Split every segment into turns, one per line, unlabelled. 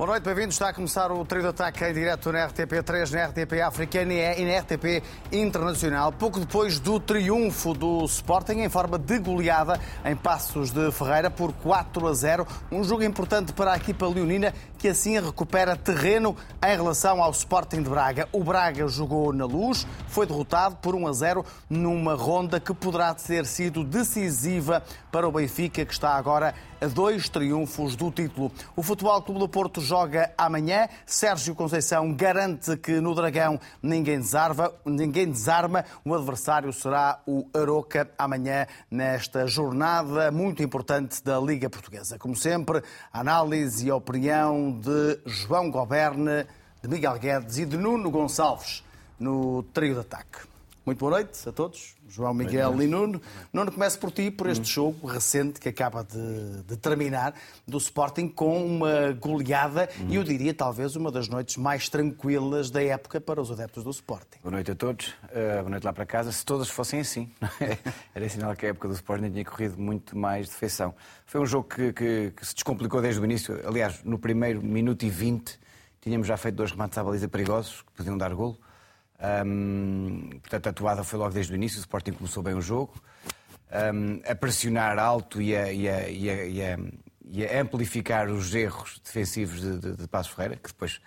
Boa noite, bem-vindos. Está a começar o trio de ataque em direto na RTP3, na RTP Africana e na RTP Internacional. Pouco depois do triunfo do Sporting em forma de goleada em Passos de Ferreira por 4 a 0. Um jogo importante para a equipa leonina que assim recupera terreno em relação ao Sporting de Braga. O Braga jogou na luz, foi derrotado por 1 a 0 numa ronda que poderá ter sido decisiva para o Benfica, que está agora a dois triunfos do título. O Futebol Clube do Porto joga amanhã. Sérgio Conceição garante que no Dragão ninguém desarma. Ninguém desarma. O adversário será o Aroca amanhã nesta jornada muito importante da Liga Portuguesa. Como sempre, análise e opinião de João Goberne, de Miguel Guedes e de Nuno Gonçalves no trio de ataque. Muito boa noite a todos, João Miguel e Nuno. Nuno, começo por ti, por este jogo recente que acaba de, de terminar, do Sporting com uma goleada e eu diria talvez uma das noites mais tranquilas da época para os adeptos do Sporting.
Boa noite a todos, uh, boa noite lá para casa. Se todas fossem assim, é? era sinal que a época do Sporting tinha corrido muito mais de feição. Foi um jogo que, que, que se descomplicou desde o início. Aliás, no primeiro minuto e vinte tínhamos já feito dois remates à baliza perigosos que podiam dar golo. Um, portanto, a atuada foi logo desde o início, o Sporting começou bem o jogo, um, a pressionar alto e a, e, a, e, a, e a, amplificar os erros defensivos de, de, de Passos Ferreira, que depois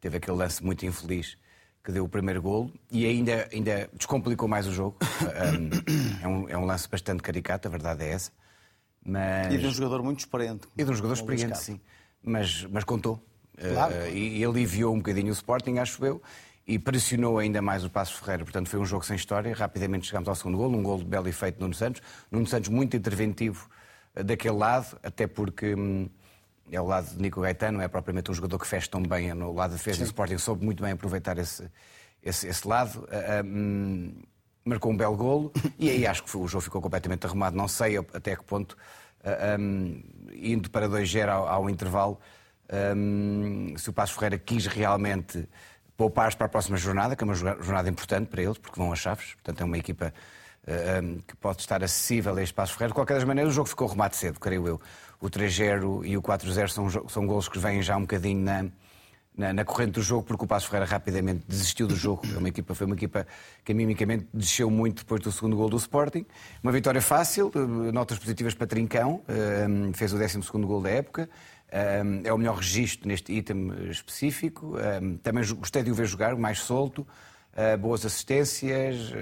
teve aquele lance muito infeliz que deu o primeiro golo e ainda, ainda descomplicou mais o jogo. Um, é, um, é um lance bastante caricato, a verdade é essa.
Mas... E de um jogador muito experiente.
E de um jogador experiente, sim. Mas, mas contou. Claro. Uh, e aliviou um bocadinho o Sporting, acho eu e pressionou ainda mais o Passo Ferreira. Portanto, foi um jogo sem história. Rapidamente chegamos ao segundo gol, um gol de belo efeito de Nuno Santos. Nuno Santos muito interventivo eh, daquele lado, até porque hum, é o lado de Nico Gaetano, não é propriamente um jogador que fecha tão bem no lado de defesa. O Sporting soube muito bem aproveitar esse, esse, esse lado. Uh, um, marcou um belo golo e aí acho que o jogo ficou completamente arrumado. Não sei até que ponto, uh, um, indo para 2-0 ao, ao, intervalo, um, se o Passo Ferreira quis realmente poupar para a próxima jornada, que é uma jornada importante para eles, porque vão às chaves, portanto é uma equipa uh, eh, um, que pode estar acessível a este Passo Ferreira. De qualquer das maneiras, o jogo ficou remate cedo, creio eu. O 3-0 e o 4-0 são, são golos que vêm já um bocadinho na, na, na, corrente do jogo, porque o Passo Ferreira rapidamente desistiu do jogo. É uma equipa, foi uma equipa que, mimicamente, desceu muito depois do segundo gol do Sporting. Uma vitória fácil, eh, notas positivas para Trincão, fez o 12 gol da época é o melhor registro neste item específico. Também gostei de o ver jogar, mais solto, ah, boas assistências.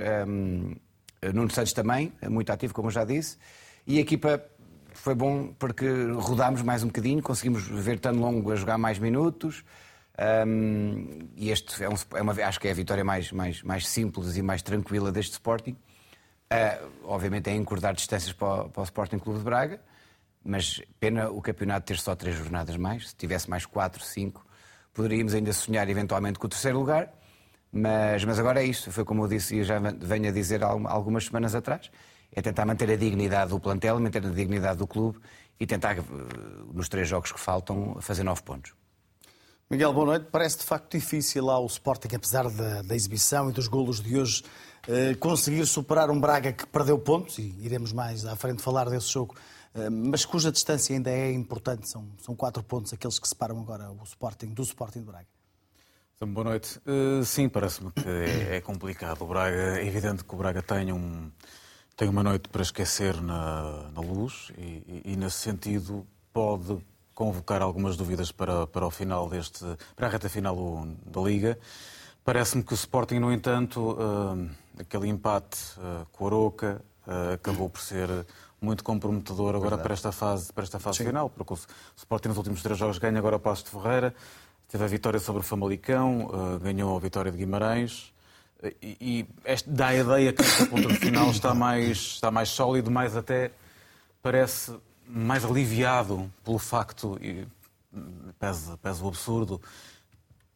Nuno Santos também, muito ativo, como eu já disse. E a equipa foi bom porque rodámos mais um bocadinho, conseguimos ver tão longo a jogar mais minutos. Um, e este é, um, é, uma, acho que é a vitória mais, mais, mais simples e mais tranquila deste Sporting. Uh, obviamente é encurtar distâncias para o, para o Sporting Clube de Braga. Mas pena o campeonato ter só três jornadas mais. Se tivesse mais quatro, cinco, poderíamos ainda sonhar eventualmente com o terceiro lugar. Mas, mas agora é isto. Foi como eu disse e já venho a dizer algumas semanas atrás. É tentar manter a dignidade do plantel, manter a dignidade do clube e tentar, eh, nos três jogos que faltam, fazer nove pontos.
Miguel, boa noite. Parece de facto difícil lá o Sporting, apesar da, da exibição e dos golos de hoje, eh, conseguir superar um Braga que perdeu pontos, e iremos mais à frente falar desse jogo mas cuja distância ainda é importante. São, são quatro pontos aqueles que separam agora o Sporting do Sporting de Braga.
Boa noite. Uh, sim, parece-me que é, é, complicado. O Braga, é evidente que o Braga tem, um, tem uma noite para esquecer na, na luz e, e, e, nesse sentido, pode convocar algumas dúvidas para, para o final deste, para a reta final da Liga. Parece-me que o Sporting, no entanto, uh, aquele empate uh, com o Aroca acabou por ser muito comprometedor agora para esta fase, para esta fase final, porque o Sporting nos últimos três jogos ganha agora o Passo de Ferreira, teve a vitória sobre o Famalicão, uh, ganhou a vitória de Guimarães, uh, e, e este, dá a ideia que este ponto final está mais, está mais sólido, mais até parece mais aliviado pelo facto, e pesa, pesa o absurdo,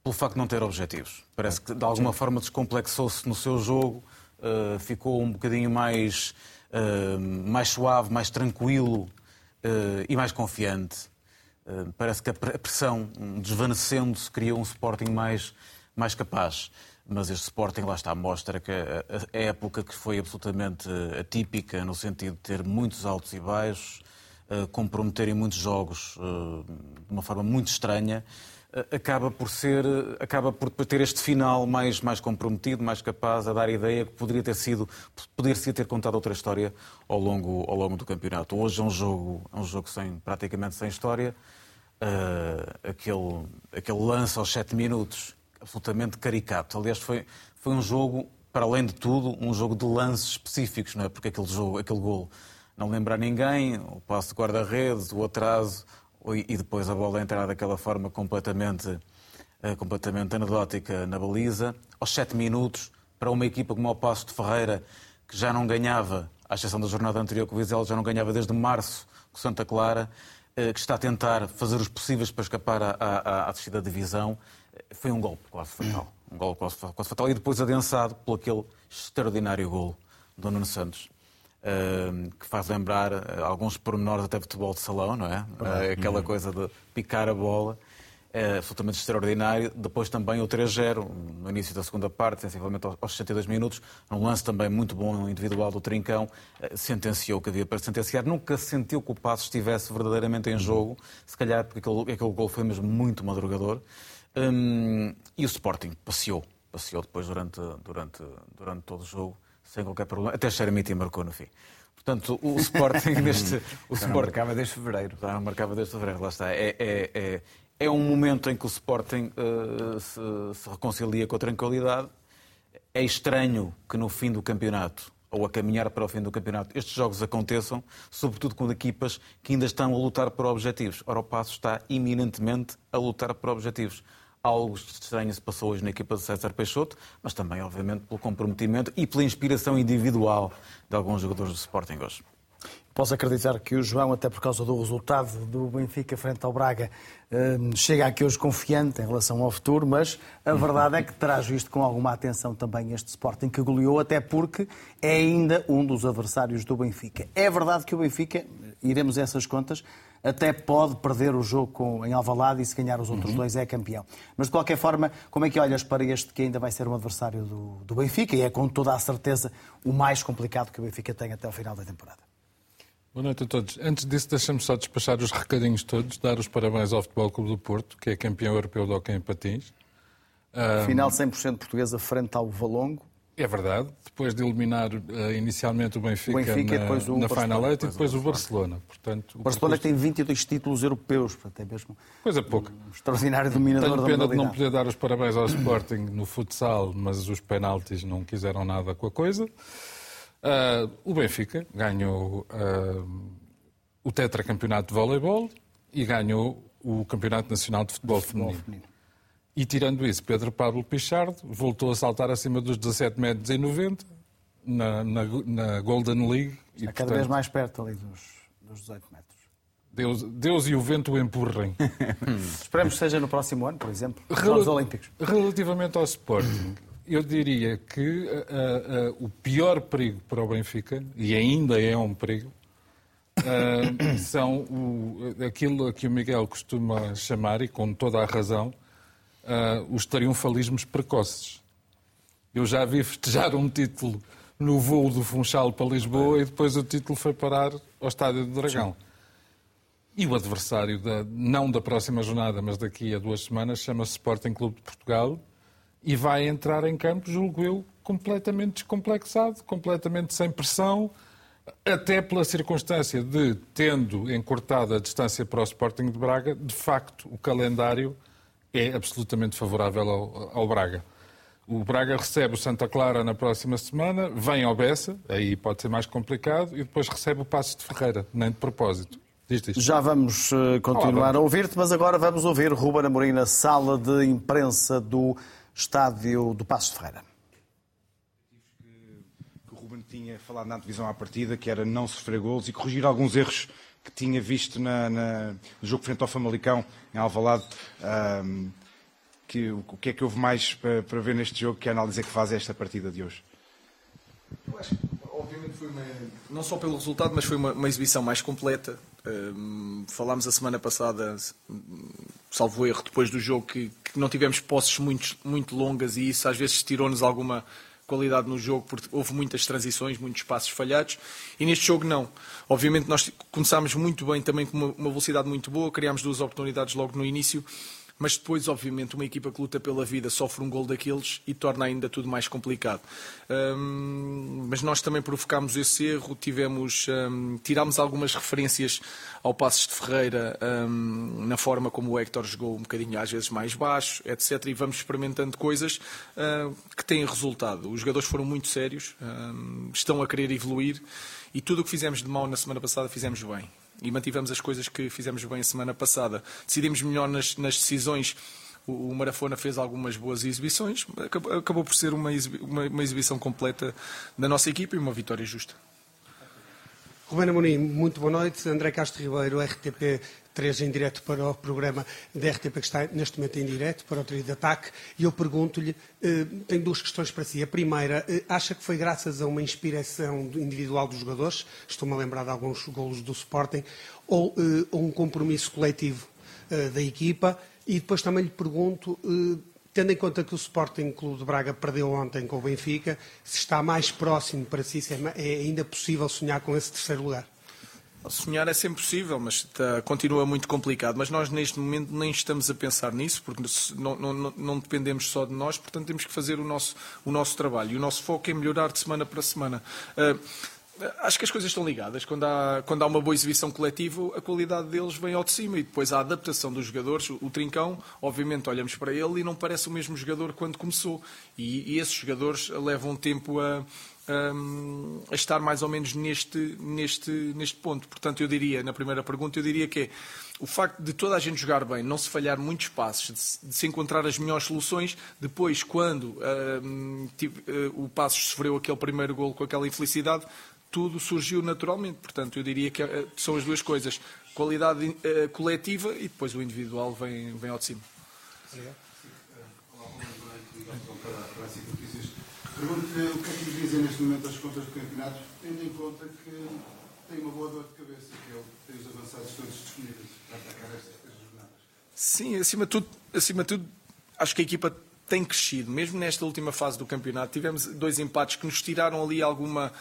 pelo facto de não ter objetivos. Parece que de alguma forma descomplexou-se no seu jogo, uh, ficou um bocadinho mais uh, mais suave, mais tranquilo uh, e mais confiante. Uh, parece que a pressão, desvanecendo-se, criou um Sporting mais, mais capaz. Mas este Sporting, lá está, mostra que a época que foi absolutamente atípica, no sentido de ter muitos altos e baixos, uh, comprometer em muitos jogos uh, de uma forma muito estranha, acaba por ser, acaba por ter este final mais, mais comprometido, mais capaz a dar a ideia que poderia ter sido, poderia ter contado outra história ao longo, ao longo do campeonato. Hoje é um jogo, é um jogo sem, praticamente sem história. Uh, aquele, aquele lance aos 7 minutos, absolutamente caricato. Aliás, foi, foi um jogo, para além de tudo, um jogo de lances específicos, não é? Porque aquele, jogo, aquele gol não lembra ninguém, o passo de guarda-redes, o atraso, e depois a bola entrar daquela forma completamente, eh, completamente anedótica na baliza. Aos 7 minutos, para uma equipa como o Passo de Ferreira, que já não ganhava, à exceção da jornada anterior com o Vizela, já não ganhava desde março com Santa Clara, eh, que está a tentar fazer os possíveis para escapar à, à, à descida da divisão, eh, foi um golpe quase fatal. Um golpe quase, quase fatal. E depois adensado por aquele extraordinário gol do Nuno Santos que faz lembrar eh, alguns pormenores até futebol de salão, não é? Uhum. Aquela uhum. coisa de picar a bola. É absolutamente extraordinário. Depois também o 3-0, no início da segunda parte, sensivelmente aos 62 minutos, um lance também muito bom individual do Trincão, eh, sentenciou o que havia para sentenciar. Nunca sentiu que o passo estivesse verdadeiramente em jogo, se calhar porque aquele, aquele gol foi mesmo muito madrugador. Hum, e o Sporting passeou, passeou depois durante, durante, durante todo o jogo sem qualquer problema. Até Xaramiti marcou no fim. Portanto, o Sporting neste.
O já Sporting, marcava desde fevereiro.
Já não marcava desde fevereiro, lá está. É, é, é, é um momento em que o Sporting uh, se, se, reconcilia com a tranquilidade. É estranho que no fim do campeonato, ou a caminhar para o fim do campeonato, estes jogos aconteçam, sobretudo com equipas que ainda estão a lutar por objetivos. Ora, o Passo está iminentemente a lutar por objetivos. Algo estranho se passou hoje na equipa de César Peixoto, mas também, obviamente, pelo comprometimento e pela inspiração individual de alguns jogadores do Sporting hoje.
Posso acreditar que o João, até por causa do resultado do Benfica frente ao Braga, hum, chega aqui hoje confiante em relação ao futuro, mas a verdade é que traz visto com alguma atenção também este Sporting que goleou, até porque é ainda um dos adversários do Benfica. É verdade que o Benfica, iremos a essas contas, até pode perder o jogo com, em Alvalade e se ganhar os outros uhum. dois é campeão. Mas de qualquer forma, como é que olhas para este que ainda vai ser um adversário do, do Benfica e é com toda a certeza o mais complicado que o Benfica tem até o final da temporada?
Boa noite a todos. Antes disso, deixa-me só despachar os recadinhos todos, dar os parabéns ao Futebol Clube do Porto, que é campeão europeu de hockey em patins.
Final 100% portuguesa frente ao Valongo.
É verdade. Depois de eliminar uh, inicialmente o Benfica, o Benfica na, depois o na Final Eight e depois o Barcelona. Portanto,
o Barcelona que tem 22 títulos europeus, até mesmo.
Coisa pouca.
Um extraordinário dominador
Tenho pena de não poder dar os parabéns ao Sporting no futsal, mas os penaltis não quiseram nada com a coisa. Uh, o Benfica ganhou uh, o tetracampeonato de voleibol e ganhou o Campeonato Nacional de Futebol, futebol feminino. feminino. E tirando isso, Pedro Pablo Pichardo voltou a saltar acima dos 17 metros e 90 na, na, na Golden League.
Está e, cada portanto, vez mais perto ali dos, dos 18 metros.
Deus, Deus e o vento o empurrem.
Esperemos que seja no próximo ano, por exemplo, nos Jogos Olímpicos.
Relativamente ao Sporting, eu diria que uh, uh, o pior perigo para o Benfica, e ainda é um perigo, uh, são o, aquilo a que o Miguel costuma chamar, e com toda a razão, uh, os triunfalismos precoces. Eu já vi festejar um título no voo do Funchal para Lisboa e depois o título foi parar ao Estádio do Dragão. Sim. E o adversário, da, não da próxima jornada, mas daqui a duas semanas, chama-se Sporting Clube de Portugal e vai entrar em campo, julgo eu, completamente descomplexado, completamente sem pressão, até pela circunstância de, tendo encurtado a distância para o Sporting de Braga, de facto o calendário é absolutamente favorável ao, ao Braga. O Braga recebe o Santa Clara na próxima semana, vem ao Bessa, aí pode ser mais complicado, e depois recebe o Passo de Ferreira, nem de propósito.
Já vamos uh, continuar Olá, a ouvir-te, mas agora vamos ouvir Ruben Amorim na sala de imprensa do estádio do Passo de Ferreira.
Que o Ruben tinha falado na divisão à partida, que era não sofrer golos e corrigir alguns erros que tinha visto na, na, no jogo frente ao Famalicão, em Alvalade. Um, que, o que é que houve mais para, para, ver neste jogo? Que análise é que faz esta partida de hoje?
Eu acho que, obviamente, foi uma, não só pelo resultado, mas foi uma, uma exibição mais completa. Um, falámos a semana passada, salvo erro, depois do jogo, que, que não tivemos posses muito, muito longas e isso às vezes tirou-nos alguma qualidade no jogo, porque houve muitas transições, muitos passos falhados, e neste jogo não. Obviamente nós começámos muito bem, também com uma, velocidade muito boa, criámos duas oportunidades logo no início, mas depois, obviamente, uma equipa que luta pela vida sofre um gol daqueles e torna ainda tudo mais complicado. Um, mas nós também provocámos esse erro, tivemos, um, tirámos algumas referências ao Passos de Ferreira um, na forma como o Héctor jogou um bocadinho às vezes mais baixo, etc. E vamos experimentando coisas que têm resultado. Os jogadores foram muito sérios, estão a querer evoluir e tudo o que fizemos de mal na semana passada fizemos bem e mantivemos as coisas que fizemos bem a semana passada. Decidimos melhor nas, nas decisões. O, Marafona fez algumas boas exibições, acabou, por ser uma, uma, exibição completa da nossa equipa e uma vitória justa.
Romana Amorim, muito boa noite. André Castro Ribeiro, RTP 3 em direto para o programa da RTP que está neste momento em direto para o trio de ataque e eu pergunto-lhe, eh, tenho duas questões para si. A primeira, eh, acha que foi graças a uma inspiração individual dos jogadores, estou-me a lembrar de alguns golos do Sporting, ou eh, um compromisso coletivo da equipa? E depois também lhe pergunto, tendo em conta que o Sporting Clube de Braga perdeu ontem com o Benfica, se está mais próximo para si, se é, é ainda possível sonhar com esse terceiro lugar?
Sonhar é sempre possível, mas está, continua muito complicado. Mas nós, neste momento, nem estamos a pensar nisso, porque não, não, não, dependemos só de nós, portanto, temos que fazer o nosso, o nosso trabalho. E o nosso foco é melhorar de semana para semana. Uh, acho que as coisas estão ligadas. Quando há, quando há uma boa exibição coletiva, a qualidade deles vem ao de cima e depois a adaptação dos jogadores. O, o Trincão, obviamente, olhamos para ele e não parece o mesmo jogador quando começou. E, e esses jogadores levam tempo a um, a estar mais ou menos neste, neste, neste ponto. Portanto, eu diria, na primeira pergunta, eu diria que é o facto de toda a gente jogar bem, não se falhar muitos passos, de se, encontrar as melhores soluções, depois, quando um, tive, uh, o Passos sofreu aquele primeiro gol com aquela infelicidade, tudo surgiu naturalmente. Portanto, eu diria que uh, são as duas coisas. Qualidade uh, coletiva e depois o individual vem, vem ao de cima. Obrigado.
Pergunto-lhe o que é que lhe dizem neste momento as contas do campeonato, tendo em conta que tem uma boa dor de cabeça, que ele tem os avançados todos disponíveis para atacar estas três jornadas.
Sim, acima de tudo, acima de tudo acho que a equipa tem crescido. Mesmo nesta última fase do campeonato, tivemos dois empates que nos tiraram ali alguma.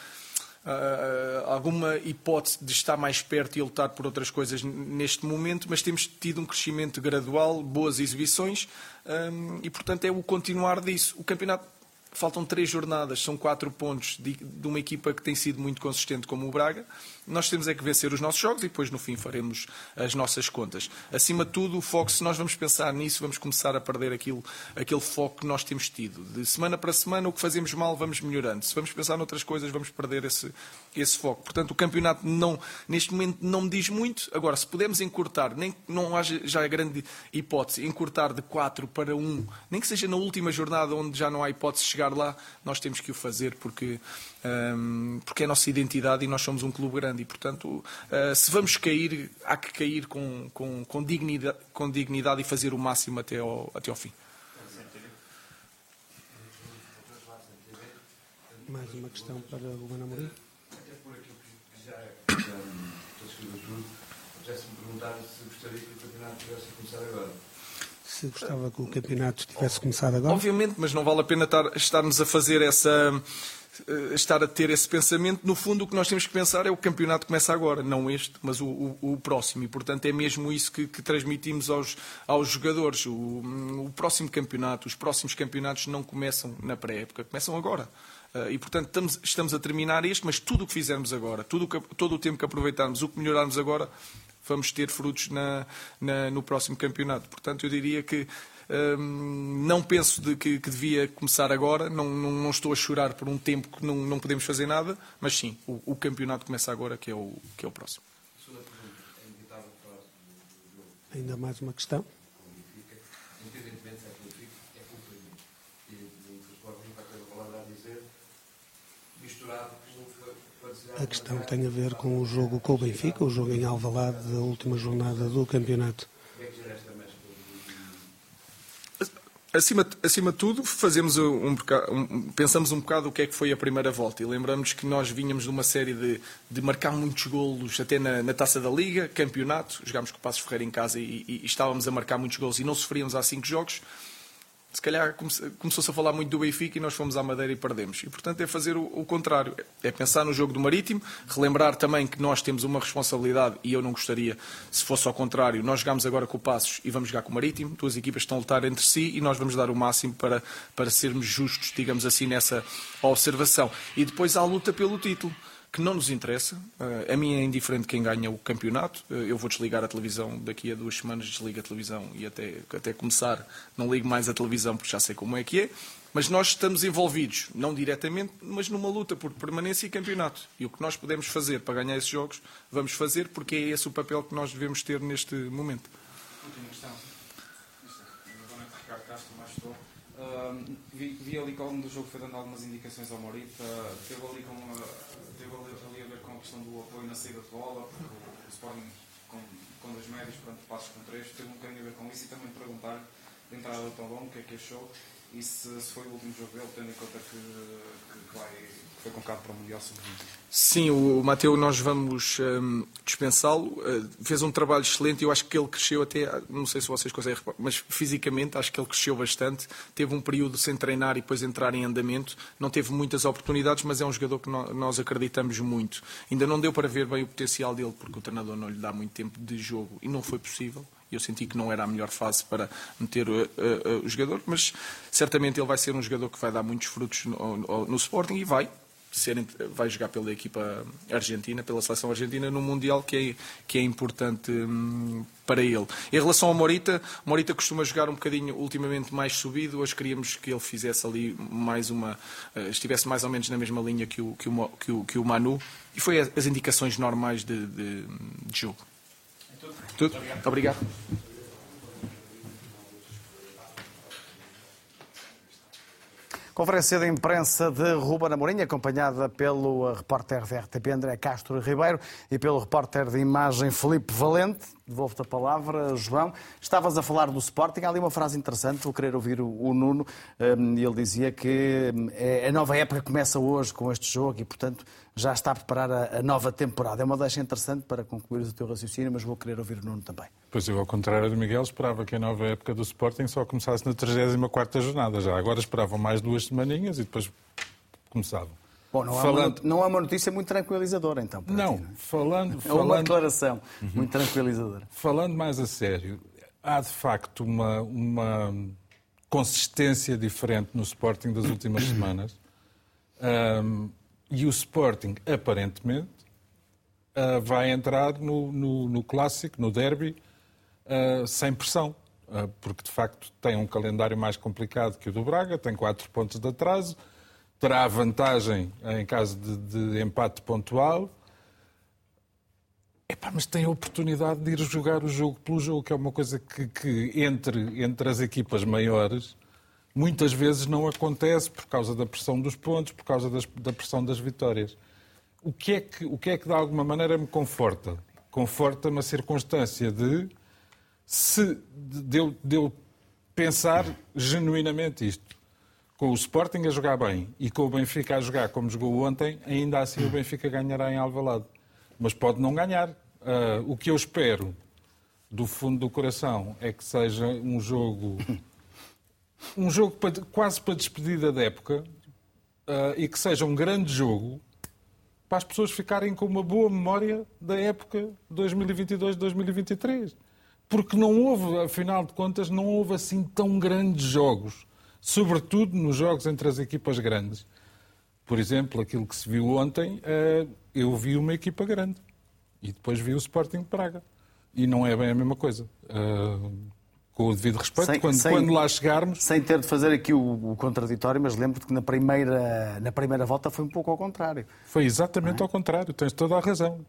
Uh, alguma hipótese de estar mais perto e lutar por outras coisas neste momento, mas temos tido um crescimento gradual, boas exibições um, e, portanto, é o continuar disso. O campeonato Faltam três jornadas, são quatro pontos de, de, uma equipa que tem sido muito consistente como o Braga. Nós temos é que vencer os nossos jogos e depois no fim faremos as nossas contas. Acima de tudo, o foco, se nós vamos pensar nisso, vamos começar a perder aquilo, aquele foco que nós temos tido. De semana para semana, o que fazemos mal, vamos melhorando. Se vamos pensar noutras coisas, vamos perder esse, esse foco. Portanto, o campeonato não, neste momento não me diz muito. Agora, se pudermos encurtar, nem não haja já a grande hipótese, encurtar de quatro para um, nem que seja na última jornada onde já não há hipótese de chegar lá, nós temos que o fazer porque, um, porque é a nossa identidade e nós somos um clube grande e, portanto, uh, se vamos cair, há que cair com, com, com, dignidade, com dignidade e fazer o máximo até ao, até ao fim.
Mais uma questão para o Ruben Amorim.
Até por aquilo que já, já, já tudo, já se me perguntaram se gostaria que o campeonato tivesse começado agora
se gostava que o campeonato tivesse começado agora?
Obviamente, mas não vale a pena estar, estarmos a fazer essa. Eh, estar a ter esse pensamento. No fundo, o que nós temos que pensar é o campeonato começa agora, não este, mas o, o, o próximo. E, portanto, é mesmo isso que, que transmitimos aos, aos jogadores. O, o, próximo campeonato, os próximos campeonatos não começam na pré-época, começam agora. Eh, e, portanto, estamos, estamos, a terminar este, mas tudo o que fizermos agora, tudo todo o tempo que aproveitarmos, o que melhorarmos agora, vamos ter frutos na, na, no próximo campeonato. Portanto, eu diria que não penso de que, que, devia começar agora, não, não, não, estou a chorar por um tempo que não, não podemos fazer nada, mas sim, o, o campeonato começa agora, que é o, que é o próximo.
Ainda mais uma questão? a questão tem a ver com o jogo com o Benfica, o jogo em Alvalade da última jornada do campeonato.
Acima, acima de tudo, fazemos um, um, pensamos um bocado o que é que foi a primeira volta. E lembramos que nós vínhamos de uma série de, de marcar muitos golos até na, na, Taça da Liga, campeonato, jogámos com o Passos Ferreira em casa e, e, e, estávamos a marcar muitos golos e não sofríamos há cinco jogos se calhar começou-se a falar muito do Benfica e nós fomos à Madeira e perdemos. E, portanto, é fazer o, o, contrário. É pensar no jogo do Marítimo, relembrar também que nós temos uma responsabilidade e eu não gostaria, se fosse ao contrário, nós jogamos agora com o Passos e vamos jogar com o Marítimo, duas equipas estão a lutar entre si e nós vamos dar o máximo para, para sermos justos, digamos assim, nessa observação. E depois há a luta pelo título que não nos interessa. Uh, a mim é indiferente quem ganha o campeonato. Uh, eu vou desligar a televisão daqui a duas semanas, desligo a televisão e até, até começar não ligo mais a televisão porque já sei como é que é. Mas nós estamos envolvidos, não diretamente, mas numa luta por permanência e campeonato. E o que nós podemos fazer para ganhar esses jogos, vamos fazer, porque é esse o papel que nós devemos ter neste momento.
Última questão. Ricardo Castro, mais estou. Vi, vi, ali que ao longo do jogo foi dando algumas indicações ao Morita. Teve ali com uma teve ali a ver com a questão do apoio na saída de bola, porque o, Sporting com, com dois médios, pronto, passos com três, teve um bocadinho a ver com isso e também perguntar de entrada do Tão o que é que achou e se, se, foi o último jogo dele, tendo em conta que, que vai, foi convocado para o Mundial Sub-20.
Sim, o Mateu, nós vamos um, dispensá-lo. Uh, fez um trabalho excelente eu acho que ele cresceu até, não sei se vocês conseguem mas fisicamente acho que ele cresceu bastante. Teve um período sem treinar e depois entrar em andamento. Não teve muitas oportunidades, mas é um jogador que nós acreditamos muito. Ainda não deu para ver bem o potencial dele, porque o treinador não lhe dá muito tempo de jogo e não foi possível eu senti que não era a melhor fase para meter uh, uh, o jogador, mas certamente ele vai ser um jogador que vai dar muitos frutos no, no, no Sporting e vai. Ser, vai jogar pela equipa argentina, pela seleção argentina, no Mundial, que é, que é importante hum, para ele. Em relação ao Morita, Morita costuma jogar um bocadinho ultimamente mais subido. Hoje queríamos que ele fizesse ali mais uma. Estivesse mais ou menos na mesma linha que o, que o, que o, que o Manu. E foi as indicações normais de, de, de jogo. Tudo? Obrigado.
Conferência de imprensa de Ruben Amorim, acompanhada pelo repórter da RTP André Castro Ribeiro e pelo repórter de imagem Felipe Valente. Devolvo-te a palavra, João. Estavas a falar do Sporting, há ali uma frase interessante, vou querer ouvir o Nuno. Hum, ele dizia que hum, é, a nova época começa hoje com este jogo e, portanto, já está a preparar a, nova temporada. É uma deixa interessante para concluir o teu raciocínio, mas vou querer ouvir o Nuno também.
Pois eu, ao contrário do Miguel, esperava que a nova época do Sporting só começasse na 34ª jornada. Já agora esperavam mais duas semaninhas e depois começavam.
Bom, não, falando... há uma, não há uma notícia muito tranquilizadora, então.
Não, ti, não, falando,
É uma declaração muito tranquilizadora.
Falando mais a sério, há de facto uma, uma consistência diferente no Sporting das últimas semanas. Um, e o Sporting, aparentemente, uh, vai entrar no, no, no, clássico, no derby, uh, sem pressão. Uh, porque, de facto, tem um calendário mais complicado que o do Braga, tem quatro pontos de atraso, terá vantagem em caso de, de empate pontual. Epá, mas tem a oportunidade de ir jogar o jogo pelo jogo, que é uma coisa que, que entre, entre as equipas maiores muitas vezes não acontece por causa da pressão dos pontos, por causa das, da pressão das vitórias. O que, é que, o que é que de alguma maneira me conforta? Conforta-me a circunstância de, se, de, eu, de eu pensar genuinamente isto. Com o Sporting a jogar bem e com o Benfica a jogar como jogou ontem, ainda assim o Benfica ganhará em Alvalade. Mas pode não ganhar. Uh, o que eu espero do fundo do coração é que seja um jogo um jogo para, quase para despedida da época uh, e que seja um grande jogo para as pessoas ficarem com uma boa memória da época 2022-2023. Porque não houve, afinal de contas, não houve assim tão grandes jogos, sobretudo nos jogos entre as equipas grandes. Por exemplo, aquilo que se viu ontem, uh, eu vi uma equipa grande e depois vi o Sporting de Praga. E não é bem a mesma coisa. Uh, com o devido respeito, sem, quando, sem, quando, lá chegarmos.
Sem ter de fazer aqui o, o contraditório, mas lembro-te que na primeira, na primeira volta foi um pouco ao contrário.
Foi exatamente é? ao contrário, tens toda a razão.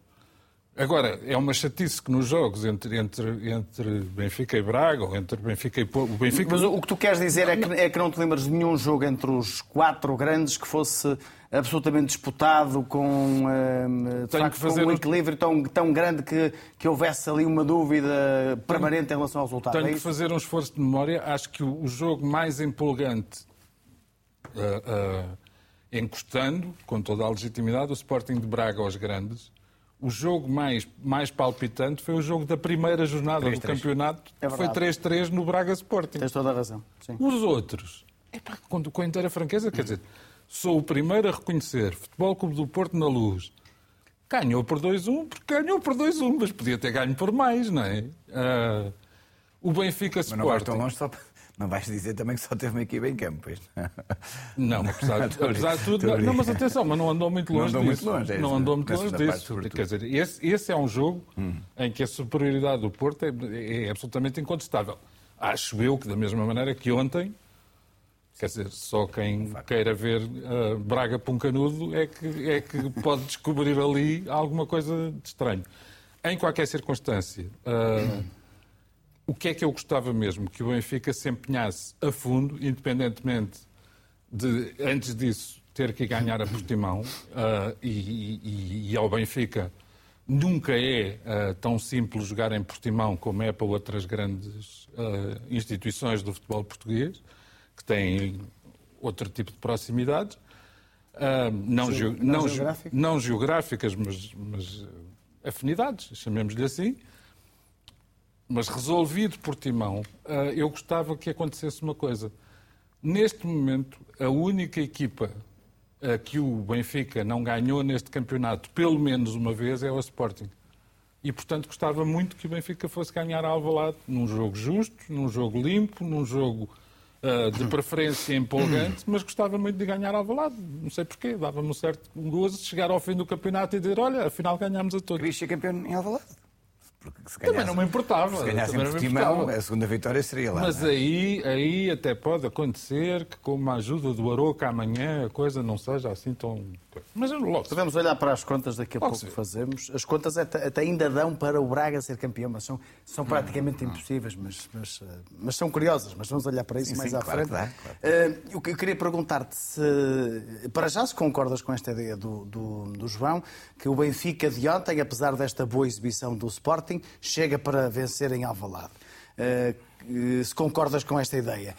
Agora, é uma chatice que nos jogos entre, entre, entre Benfica e Braga, ou entre Benfica e o Benfica...
Mas o que tu queres dizer é que, é que não te lembras de nenhum jogo entre os quatro grandes que fosse absolutamente disputado, com, um, facto, com um equilíbrio tão, tão grande que, que houvesse ali uma dúvida permanente em relação ao resultado.
Tenho
é
que fazer um esforço de memória. Acho que o, o jogo mais empolgante, uh, uh, encostando, com toda a legitimidade, o Sporting de Braga aos grandes, o jogo mais, mais palpitante foi o jogo da primeira jornada 3 -3. do campeonato,
é
que foi 3-3 no Braga Sporting.
Tens toda a razão. Sim.
Os outros, epá, com, com a inteira franqueza, quer dizer, sou o primeiro a reconhecer Futebol Clube do Porto na luz. Ganhou por 2-1, porque ganhou por 2-1, mas podia ter ganho por mais, não é? Uh, o Benfica Sporting... Mas
não vais tão longe só não vais dizer também que só teve uma equipa em campo, pois
não? apesar, de, apesar de tudo. Não, não, mas atenção, mas não andou muito longe
não andou
disso.
Muito longe, é
não andou muito longe disso. Quer dizer, esse, esse, é um jogo hum. em que a superioridade do Porto é, é, absolutamente incontestável. Acho eu que, da mesma maneira que ontem, quer dizer, só quem queira ver uh, Braga Puncanudo é que, é que pode descobrir ali alguma coisa de estranho. Em qualquer circunstância. Uh, o que é que eu gostava mesmo? Que o Benfica se empenhasse a fundo, independentemente de, antes disso, ter que ganhar a Portimão. Uh, e, e, e, ao Benfica nunca é uh, tão simples jogar em Portimão como é para outras grandes uh, instituições do futebol português, que têm outro tipo de proximidades. não, não, não, geográficas? não, geográficas, mas, mas afinidades, chamemos-lhe assim. Mas resolvido por Timão, eh, eu gostava que acontecesse uma coisa. Neste momento, a única equipa eh, que o Benfica não ganhou neste campeonato, pelo menos uma vez, é o Sporting. E, portanto, gostava muito que o Benfica fosse ganhar a Alvalade num jogo justo, num jogo limpo, num jogo uh, de preferência empolgante, mas gostava muito de ganhar a Alvalade. Não sei porquê, dava-me um certo gozo de chegar ao fim do campeonato e dizer, olha, afinal ganhámos a todos.
Querias ser campeão em Alvalade?
Porque se ganhasse, também não me importava.
Se ganhasse em Portimão, a segunda vitória seria lá.
Mas
é?
aí, aí até pode acontecer que, com a ajuda do Aroca amanhã, a coisa não seja assim tão.
Mas logo. Podemos olhar para as contas daqui a logo pouco que fazemos. As contas até, até, ainda dão para o Braga ser campeão, mas são, são praticamente não, não. impossíveis, mas, mas, mas, são curiosas. Mas vamos olhar para isso sim, mais sim, à claro frente. Dá, claro. Uh, eu queria perguntar-te se, para já, se concordas com esta ideia do, do, do João, que o Benfica de ontem, apesar desta boa exibição do Sporting, chega para vencer em Alvalade. Uh, se concordas com esta ideia.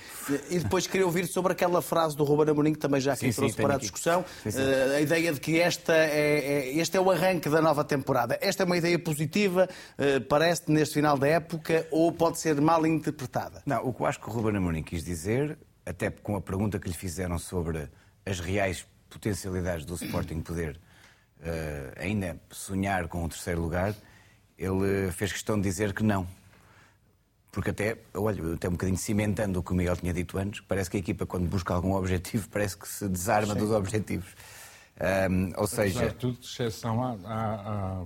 E depois queria ouvir sobre aquela frase do Ruben Amorim, que também já aqui sim, trouxe sim, para a discussão, sim, uh, a ideia de que esta é, é, este é o arranque da nova temporada. Esta é uma ideia positiva, uh, parece neste final da época, ou pode ser mal interpretada?
Não, o que eu acho que o Ruben Amorim quis dizer, até com a pergunta que lhe fizeram sobre as reais potencialidades do Sporting poder ainda sonhar com o terceiro lugar, ele fez questão de dizer que não. Porque até, olha, até um bocadinho cimentando o que o Miguel tinha dito antes, parece que a equipa, quando busca algum objetivo, parece que se desarma Sim. dos objetivos. Um, ou seja.
de tudo, exceção a, a,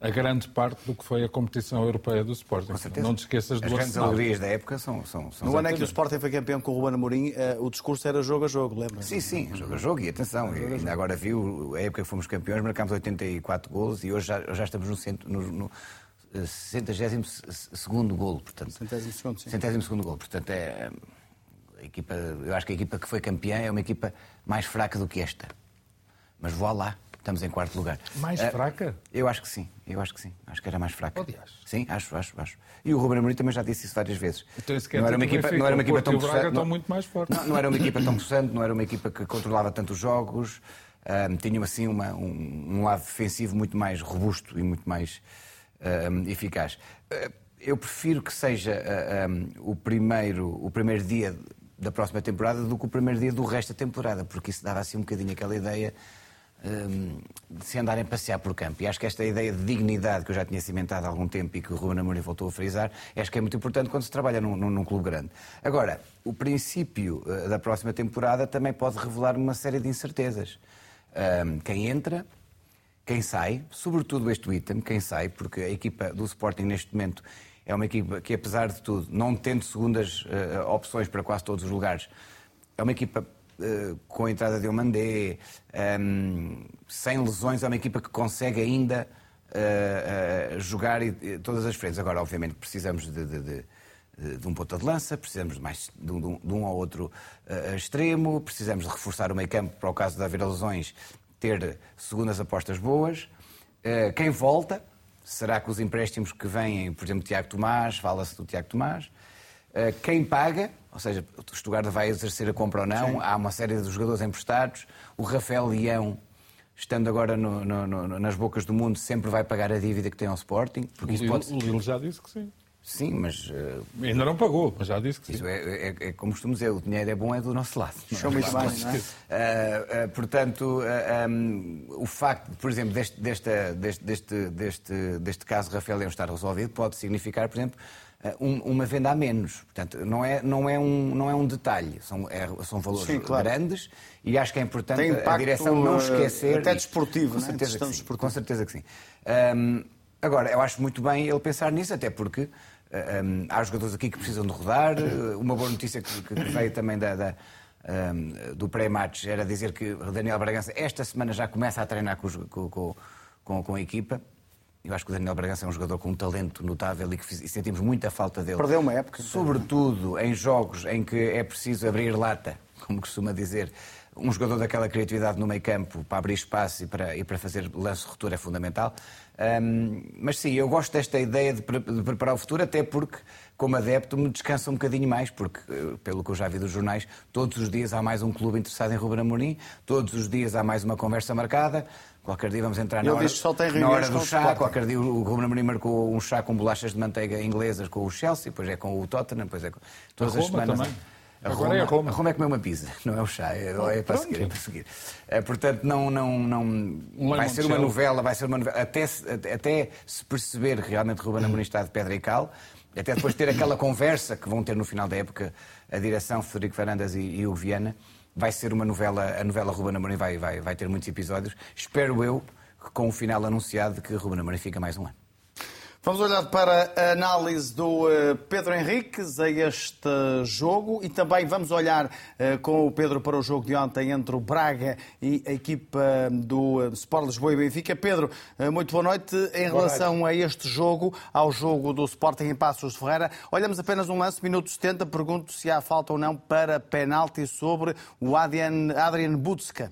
a, a, grande parte do que foi a competição europeia do Sporting. Não te esqueças do
As grandes alegrias da época são. são, são
no ano em que o Sporting foi campeão com o Ruben Amorim, uh, o discurso era jogo a jogo, lembra?
Sim, sim, jogo a jogo. E atenção, ainda agora viu, a época que fomos campeões, marcámos 84 golos e hoje já, já estamos no, centro, no, no 62 segundo golo, portanto.
Centésimo segundo, sim.
Centésimo segundo golo, portanto é a equipa, eu acho que a equipa que foi campeã é uma equipa mais fraca do que esta. Mas vá lá, estamos em quarto lugar.
Mais uh, fraca?
Eu acho que sim, eu acho que sim. Acho que era mais fraca.
Aliás.
Sim, acho, acho, acho. E o Ruben Amorim também já disse isso várias vezes.
Então, se não, era uma equipa,
não era uma equipa tão
possante. Não, muito mais forte.
Não, não, era uma equipa tão possante, não era uma equipa que controlava tantos jogos. Um, tinham assim uma, um, um, lado defensivo muito mais robusto e muito mais um, eficaz. Uh, eu prefiro que seja um, o, primeiro, o primeiro dia da próxima temporada do que o primeiro dia do resto da temporada, porque isso dava assim um bocadinho aquela ideia Hum, de se andarem a passear por campo. E acho que esta ideia de dignidade que eu já tinha cimentado há algum tempo e que o Ruben Amorim voltou a frisar, acho que é muito importante quando se trabalha num, num, num clube grande. Agora, o princípio uh, da próxima temporada também pode revelar uma série de incertezas. Um, quem entra, quem sai, sobretudo este item, quem sai, porque a equipa do Sporting neste momento é uma equipa que, apesar de tudo, não tendo segundas uh, opções para quase todos os lugares, é uma equipa eh, com a entrada de Omandé, um, ehm, sem lesões, é uma equipa que consegue ainda uh, uh, jogar e, todas as frentes. Agora, obviamente, precisamos de, de, de, de um ponta de lança, precisamos de, mais, de, um, de um ou outro uh, extremo, precisamos de reforçar o meio campo para o caso de haver lesões, ter segundas apostas boas. quem volta, será que os empréstimos que vêm, por exemplo, Tiago Tomás, fala-se do Tiago Tomás, quem paga, ou seja, o Stuttgart vai exercer a compra ou não, Sim. há uma série de jogadores emprestados, o Rafael Leão estando agora no, no, no, nas bocas do mundo, sempre vai pagar a dívida que tem ao Sporting.
Porque o, Lille, pode... o Lille já disse que sim.
Sim, mas. Uh,
Ainda não pagou, mas já disse que
isso sim. É, é, é, como costumo dizer, o dinheiro é bom, é do nosso lado.
Show muito bem, não é?
Uh, uh, portanto, um, o facto, por exemplo, deste, deste, deste, deste, deste caso Rafael Leão estar resolvido pode significar, por exemplo, um, uma venda a menos. Portanto, não é, não é, um, não é um detalhe, são, é, são valores Sim, claro. grandes e acho que é importante impacto, a direção não esquecer.
Até desportivo, com
né? certeza, sim, com certeza que sim. Um, agora, eu acho muito bem ele pensar nisso, até porque um, há jogadores aqui que precisam de rodar. Uma boa notícia que, que veio também da, da um, do pré-match era dizer que Daniel Bragança esta semana já começa a treinar com, com, com, com a equipa. Eu acho que o Daniel Bragança é um jogador com um talento notável e que e sentimos muita falta dele.
Perdeu uma época.
Sobretudo em jogos em que é preciso abrir lata, como costuma dizer. Um jogador daquela criatividade no meio campo para abrir espaço e para, e para fazer lance-retura é fundamental. Um, mas sim, eu gosto desta ideia de, de, preparar o futuro, até porque, como adepto, me descansa um bocadinho mais, porque, eh, pelo que eu já vi dos jornais, todos os dias há mais um clube interessado em Ruben Amorim, todos os dias há mais uma conversa marcada. Qualquer dia vamos entrar na hora, na hora do chá. Qualquer dia o Ruben Amorim marcou um chá com bolachas de manteiga inglesas com o Chelsea, depois é com o Tottenham, depois é com...
Todas as semanas. Também.
A Agora Roma, é a Roma. A Roma é comer uma pizza, não é o chá, é, é para seguir, é para seguir. É, portanto, não, não, não um vai ser uma novela, vai ser uma novela, até, até se perceber que realmente Ruben Amorim está de pedra e cal, até depois ter aquela conversa que vão ter no final da época a direção Federico Fernandes e, e o Viana, vai ser uma novela, a novela Ruben Amorim vai, vai, vai ter muitos episódios. Espero eu que com o final anunciado que Ruben Amorim fica mais um ano.
Vamos olhar para a análise do eh, Pedro Henriques a este jogo e também vamos olhar eh, com o Pedro para o jogo de ontem entre o Braga e a equipa do eh, Sport Lisboa e Benfica. Pedro, muito boa noite. Em boa relação noite. a este jogo, ao jogo do Sporting em Passos de Ferreira, olhamos apenas um lance, minuto 70. Pergunto se há falta ou não para penalti sobre o Adrian, Adrian Butska.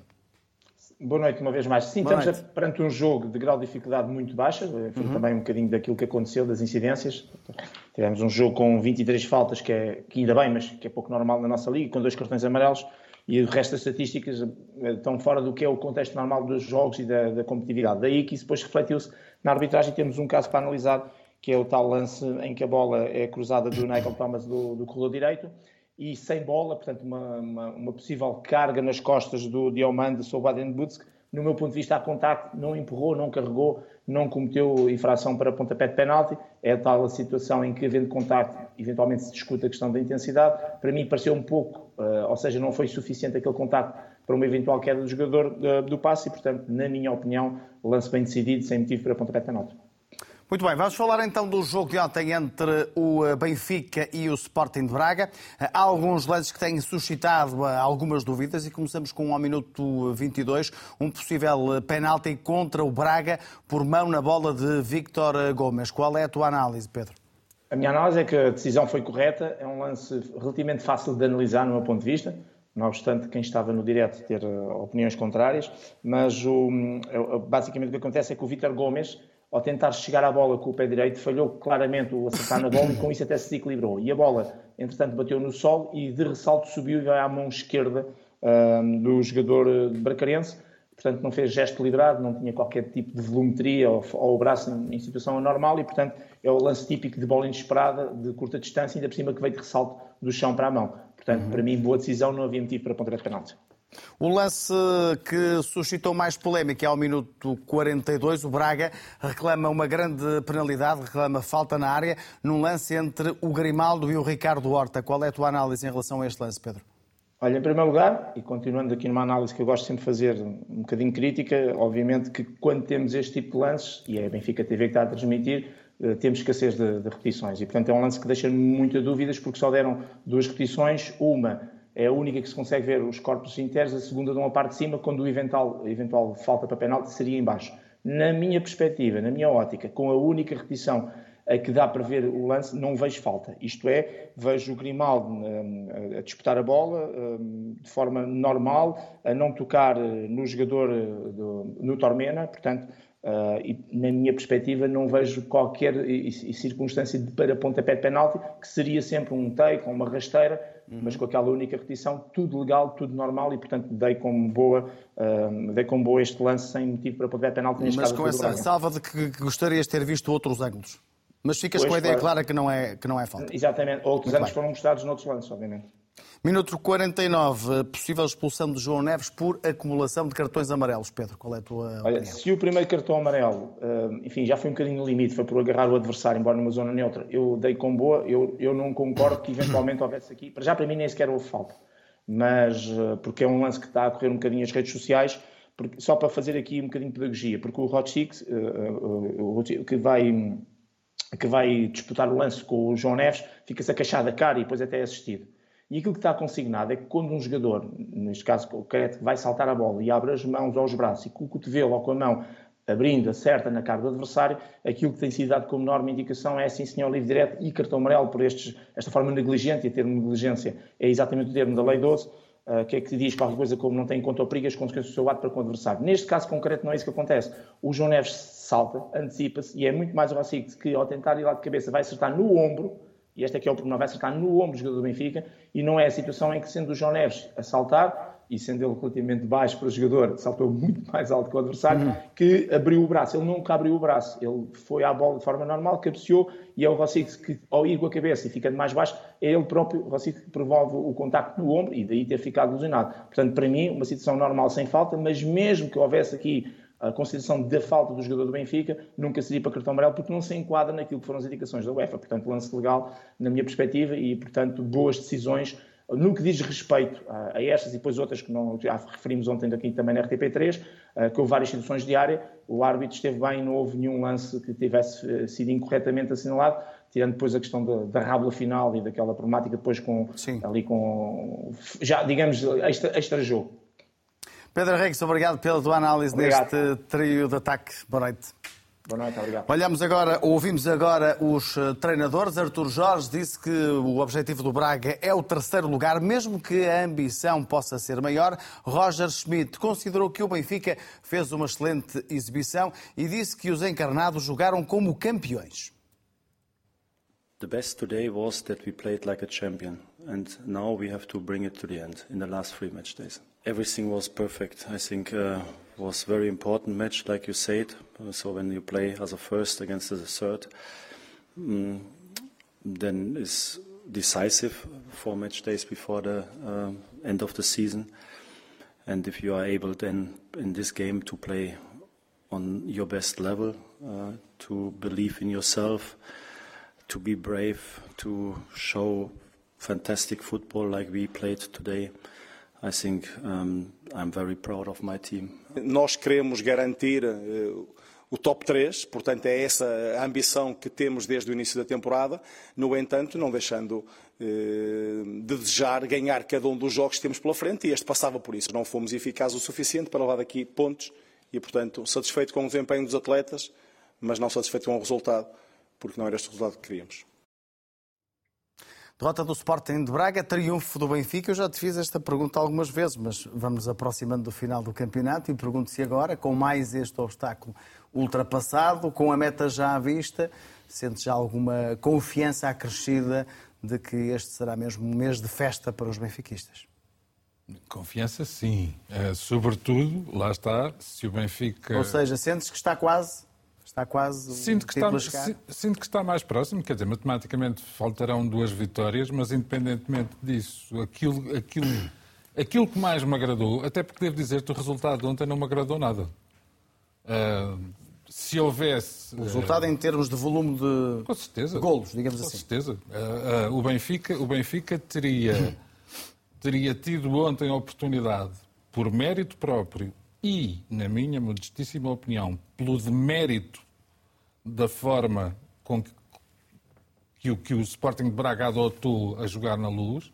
Boa noite uma vez mais. Sim, Boa estamos noite. perante um jogo de grau de dificuldade muito baixa, foi uhum. também um bocadinho daquilo que aconteceu, das incidências. Tivemos um jogo com 23 faltas, que, é, que ainda bem, mas que é pouco normal na nossa liga, com dois cartões amarelos, e o resto das estatísticas eh, estão fora do que é o contexto normal dos jogos e da, da competitividade. Daí que isso depois refletiu-se na arbitragem. Temos um caso para analisar, que é o tal lance em que a bola é cruzada do Nigel Thomas do, do corredor direito, e sem bola, portanto, uma, uma, uma possível carga nas costas do Diomande sobre Adrian Butsk. No meu ponto de vista, a contacto, não empurrou, não carregou, não cometeu infração para pontapé de penalti. É tal a situação em que, havendo contacto, eventualmente se discute a questão da intensidade. Para mim, pareceu um pouco, uh, ou seja, não foi suficiente aquele contacto para uma eventual queda do jogador uh, do passe e, portanto, na minha opinião, lance bem decidido, sem motivo para pontapé de penalti.
Muito bem, vamos falar então do jogo de ontem entre o eh, Benfica e o Sporting de Braga. Eh, há alguns lances que têm suscitado eh, algumas dúvidas e começamos com ao minuto 22 um possível penalti contra o Braga por mão na bola de Victor Gomes. Qual é a tua análise, Pedro?
A minha análise é que a decisão foi correta, é um lance relativamente fácil de analisar no meu ponto de vista, não obstante quem estava no direto ter opiniões contrárias, mas o, basicamente o que acontece é que o Victor Gomes ao tentar chegar à bola com o pé direito, falhou claramente o acertar na bola e com isso até se desequilibrou. E a bola, entretanto, bateu no sol e de ressalto subiu e vai à mão esquerda um, do jogador eh, bracarense. Portanto, não fez gesto liberado, não tinha qualquer tipo de volumetria ou, ou o braço em, em, situação anormal e, portanto, é o lance típico de bola inesperada, de curta distância, ainda por cima que veio de ressalto do chão para a mão. Portanto, uhum. para mim, boa decisão, não havia motivo para ponta de penalti.
O lance que suscitou mais polémica é ao minuto 42. O Braga reclama uma grande penalidade, reclama falta na área, num lance entre o Grimaldo e o Ricardo Horta. Qual é a tua análise em relação a este lance, Pedro?
Olha, em primeiro lugar, e continuando aqui numa análise que eu gosto sempre de fazer, um bocadinho crítica, obviamente que quando temos este tipo de lances, e é a Benfica TV que está a transmitir, eh, temos escassez de, de repetições. E, portanto, é um lance que deixa muitas dúvidas, porque só deram duas repetições, uma é a única que se consegue ver os corpos internos, a segunda de uma parte de cima, quando o eventual, eventual falta para penalti seria em baixo. Na minha perspectiva, na minha ótica, com a única repetição que dá para ver o lance, não vejo falta. Isto é, vejo o Grimaldo um, a disputar a bola um, de forma normal, a não tocar no jogador do, no Tormena, portanto, uh, e na minha perspectiva não vejo qualquer e, e circunstância de para pontapé de penalti, que seria sempre um take, uma rasteira, uhum. mas com aquela única repetição, tudo legal, tudo normal e, portanto, dei como boa, uh, dei como boa este lance sem motivo para pontapé de penalti.
Mas com essa ressalva de que gostarias de ter visto outros ângulos. Mas ficas pois, com a ideia claro. clara que não é, que não é falta.
Exatamente. Outros Muito anos bem. foram mostrados noutros lances, obviamente.
Minuto 49, possível expulsão de João Neves por acumulação de cartões amarelos. Pedro, qual é a tua
Olha,
opinião?
Se o primeiro cartão amarelo, eh, enfim, já foi um bocadinho no limite, foi por agarrar o adversário, embora numa zona neutra, eu dei com boa, eu, eu não concordo que eventualmente houvesse aqui, para já para mim nem sequer houve falta, mas eh, porque é um lance que está a correr um bocadinho as redes sociais, porque, só para fazer aqui um bocadinho de pedagogia, porque o Hot Six, uh, que vai que vai disputar o lance com o João Neves, fica-se a queixar cara e depois até é assistido. E aquilo que está consignado é que quando um jogador, neste caso o Crete, vai saltar a bola e abre as mãos aos braços e com o cotovelo ou com a mão abrindo, acerta na cara do adversário, aquilo que tem sido dado como norma indicação é sim senhor livre direto e cartão amarelo por estes, esta forma negligente, e a termo negligência é exatamente o termo da Lei 12, uh, que é que diz qualquer coisa como não tem em conta ou perigo as consequências do seu ato para com o adversário. Neste caso concreto não é isso que acontece. O João Neves salta, antecipa-se e é muito mais o Racix que ao tentar ir lá de cabeça vai acertar no ombro, e este aqui é o pormenor, vai acertar no ombro do jogador do Benfica, e não é a situação em que, sendo o João Neves a saltar, e sendo ele relativamente baixo para o jogador, saltou muito mais alto que o adversário, uhum. que abriu o braço. Ele nunca abriu o braço, ele foi à bola de forma normal, cabeceou, e é o Rossic que, ao ir com a cabeça e ficando mais baixo, é ele próprio, o que promove o contacto no ombro, e daí ter ficado lesionado. Portanto, para mim, uma situação normal sem falta, mas mesmo que houvesse aqui a consideração da falta do jogador do Benfica nunca seria para cartão amarelo porque não se enquadra naquilo que foram as indicações da UEFA. Portanto, lance legal na minha perspectiva e, portanto, boas decisões no que diz respeito a, estas e depois outras que não, já referimos ontem aqui também na RTP3, eh, que houve várias situações de área, o árbitro esteve bem, não houve nenhum lance que tivesse eh, sido incorretamente assinalado, tirando depois a questão da, da rábula final e daquela problemática depois com, Sim. ali com, já digamos, extra, extra.
Pedro Reis, obrigado pela tua análise obrigado. neste trio de ataque. Boa noite.
Boa noite, obrigado.
Olhamos agora, ouvimos agora os eh, treinadores. Artur Jorge disse que o objetivo do Braga é o terceiro lugar, mesmo que a ambição possa ser maior. Roger Schmidt considerou que o Benfica fez uma excelente exibição e disse que os encarnados jogaram como campeões.
The best today was that we played like a champion, and now we have to bring it to the end in the last three match days. Everything was perfect. I think uh, was very important match, like you said. Uh, so when you play as a first against as a third, um, then is decisive for match days before the uh, end of the season. And if you are able then in this game to play on your best level, uh, to believe in yourself, to be brave, to show fantastic football like we played today. I think um, I'm very proud of my team.
Nós queremos garantir uh, o top 3, portanto é essa a ambição que temos desde o início da temporada, no entanto, não deixando uh, de desejar ganhar cada um dos jogos que temos pela frente e este passava por isso. Não fomos eficazes o suficiente para levar daqui pontos e, portanto, satisfeito com o desempenho dos atletas, mas não satisfeito com o resultado porque não era este o resultado que queríamos.
Derrota do Sporting de Braga, triunfo do Benfica. Eu já te fiz esta pergunta algumas vezes, mas vamos aproximando do final do campeonato e pergunto-se agora, com mais este obstáculo ultrapassado, com a meta já à vista, sentes já alguma confiança acrescida de que este será mesmo um mês de festa para os benfiquistas?
Confiança, sim. É, sobretudo, lá está, se o Benfica.
Ou seja, sentes que está quase Está quase
sinto que está, sinto que está mais próximo, quer dizer, matematicamente faltarão duas vitórias, mas independentemente disso, aquilo, aquilo, aquilo que mais me agradou, até porque devo dizer-te, o resultado de ontem não me agradou nada. Uh, se houvesse.
O resultado uh, em termos de volume de
com certeza,
golos, digamos
com
assim.
Com certeza. Uh, o, Benfica, o Benfica teria, teria tido ontem a oportunidade, por mérito próprio e, na minha modestíssima opinião, pelo demérito da forma com que, que, o, que o Sporting de Braga adotou a jogar na luz,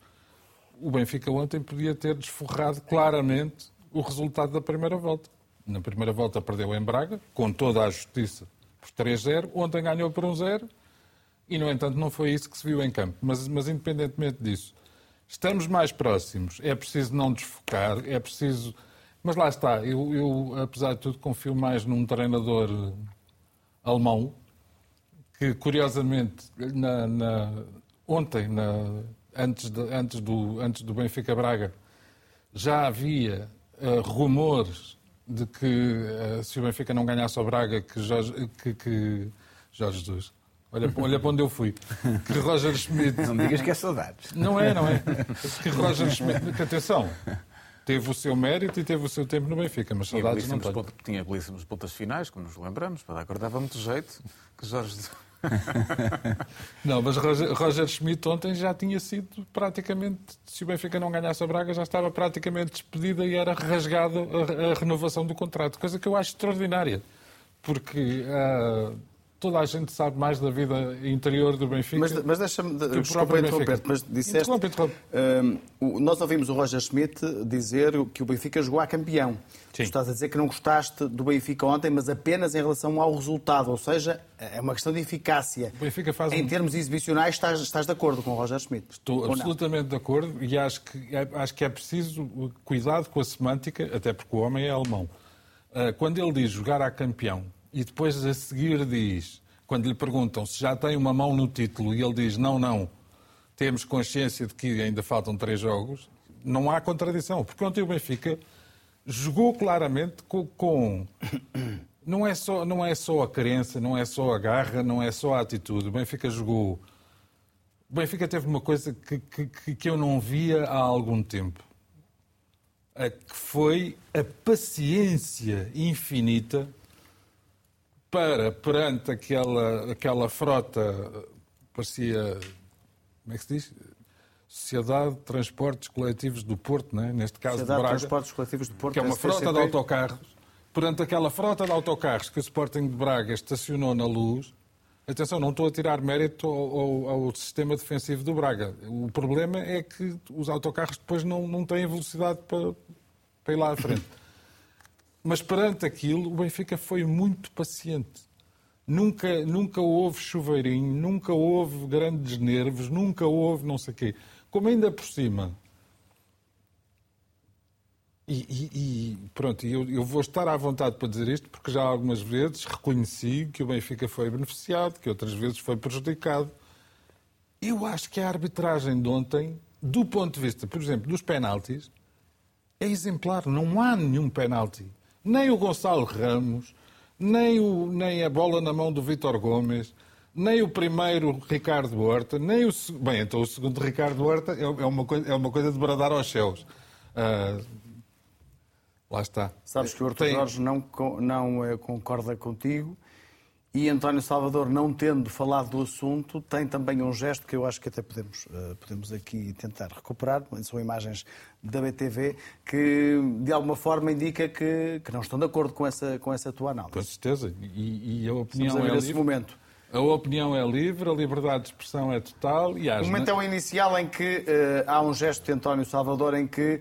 o Benfica ontem podia ter desforrado claramente o resultado da primeira volta. Na primeira volta perdeu em Braga, com toda a justiça, por 3-0. Ontem ganhou por 1-0 E, no entanto, não foi isso que se viu em campo. Mas, mas independentemente disso, estamos mais próximos. É preciso não desfocar, é preciso. Mas lá está, eu, eu apesar de tudo, confio mais num treinador alemão que, curiosamente, na, na, ontem, na, antes, de, antes, do, antes do Benfica Braga, já havia uh, rumores de que uh, se o Benfica não ganhasse ao Braga, que Jorge, que, que Jorge Jesus. Olha, olha para onde eu fui. Que Roger Schmidt.
Não digas que é saudades.
Não é, não é. Que Roger Schmidt. Que atenção. Teve o seu mérito e teve o seu tempo no Benfica, mas saudades não tenho.
Tinha belíssimos pontas finais, como nos lembramos, para agora dava muito jeito que Jorge.
não, mas Roger, Roger Schmidt ontem já tinha sido praticamente, se o Benfica não ganhasse a Braga, já estava praticamente despedida e era rasgada a, a renovação do contrato, coisa que eu acho extraordinária, porque uh, toda a gente sabe mais da vida interior do Benfica.
Mas, mas deixa-me, desculpa interromper mas disseste. Interrompe, interrompe. Um, nós ouvimos o Roger Schmidt dizer que o Benfica jogou a campeão. Sim. Tu estás a dizer que não gostaste do Benfica ontem, mas apenas em relação ao resultado, ou seja, é uma questão de eficácia.
O Benfica faz
em um... termos exibicionais, estás, estás de acordo com o Roger Schmidt?
Estou absolutamente de acordo e acho que, é, acho que é preciso cuidado com a semântica, até porque o homem é alemão. Ah, quando ele diz jogar a campeão, e depois a seguir diz, quando lhe perguntam se já tem uma mão no título, e ele diz não, não, temos consciência de que ainda faltam três jogos, não há contradição. Porque ontem o Benfica jogou claramente com, com. não, é só, não é só a crença, não é só a garra, não é só a atitude. O Benfica jogou. O Benfica teve uma coisa que, que, que eu não via há algum tempo. Que foi a paciência infinita para, perante aquela, aquela frota, parecia, como é que se diz? Sociedade de Transportes Coletivos do Porto, não é? neste caso
Sociedade
de Braga,
de Transportes Coletivos do Porto,
que é uma frota de autocarros. Perante aquela frota de autocarros que o Sporting de Braga estacionou na luz, atenção, não estou a tirar mérito ao, ao, ao, sistema defensivo do Braga. O problema é que os autocarros depois não, não têm velocidade para, para ir lá à frente. Mas perante aquilo, o Benfica foi muito paciente. Nunca, nunca houve chuveirinho, nunca houve grandes nervos, nunca houve não sei o quê. Como ainda por cima. E, e, e pronto, eu, eu, vou estar à vontade para dizer isto, porque já algumas vezes reconheci que o Benfica foi beneficiado, que outras vezes foi prejudicado. Eu acho que a arbitragem de ontem, do ponto de vista, por exemplo, dos penaltis, é exemplar. Não há nenhum penalti nem o Gonçalo Ramos, nem, o, nem a bola na mão do Vítor Gomes, nem o primeiro Ricardo Horta, nem o. Bem, então o segundo Ricardo Horta é, é uma, coisa, é uma coisa de bradar aos céus. Uh, lá está.
Sabes que o Arthur Tem... Jorge não, não uh, concorda contigo e António Salvador, não tendo falado do assunto, tem também um gesto que eu acho que até podemos, uh, podemos aqui tentar recuperar. São imagens da BTV que, de alguma forma, indica que, que não estão de acordo com essa, com essa tua análise.
Com certeza. E, e a opinião a
é livre. momento.
A opinião é livre, a liberdade de expressão é total e
O momento é o inicial em que uh, há um gesto de António Salvador em que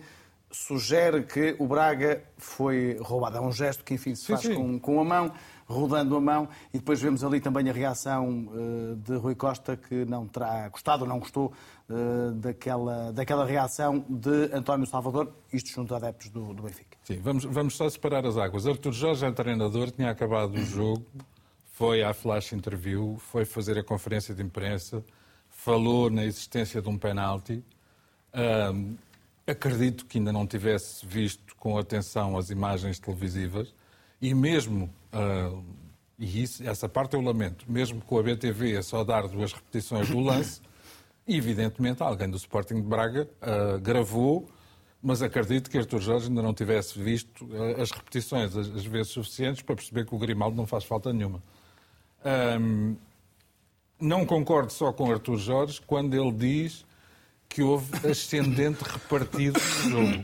sugere que o Braga foi roubado. É um gesto que, enfim, se sim, faz sim. Com, com a mão rodando a mão, e depois vemos ali também a reação uh, de Rui Costa, que não terá gostado ou não gostou uh, daquela, daquela reação de António Salvador, isto junto a adeptos do, do Benfica.
Sim, vamos, vamos só separar as águas. Artur Jorge é treinador, tinha acabado o jogo, foi à flash interview, foi fazer a conferência de imprensa, falou na existência de um penalti. Um, acredito que ainda não tivesse visto com atenção as imagens televisivas e mesmo Uh, e isso, essa parte eu lamento. Mesmo com a BTV a só dar duas repetições do lance, evidentemente alguém do Sporting de Braga uh, gravou, mas acredito que Artur Jorge ainda não tivesse visto uh, as repetições as, as, vezes suficientes para perceber que o Grimaldo não faz falta nenhuma. Um, não concordo só com Artur Jorge quando ele diz que houve ascendente repartido no jogo.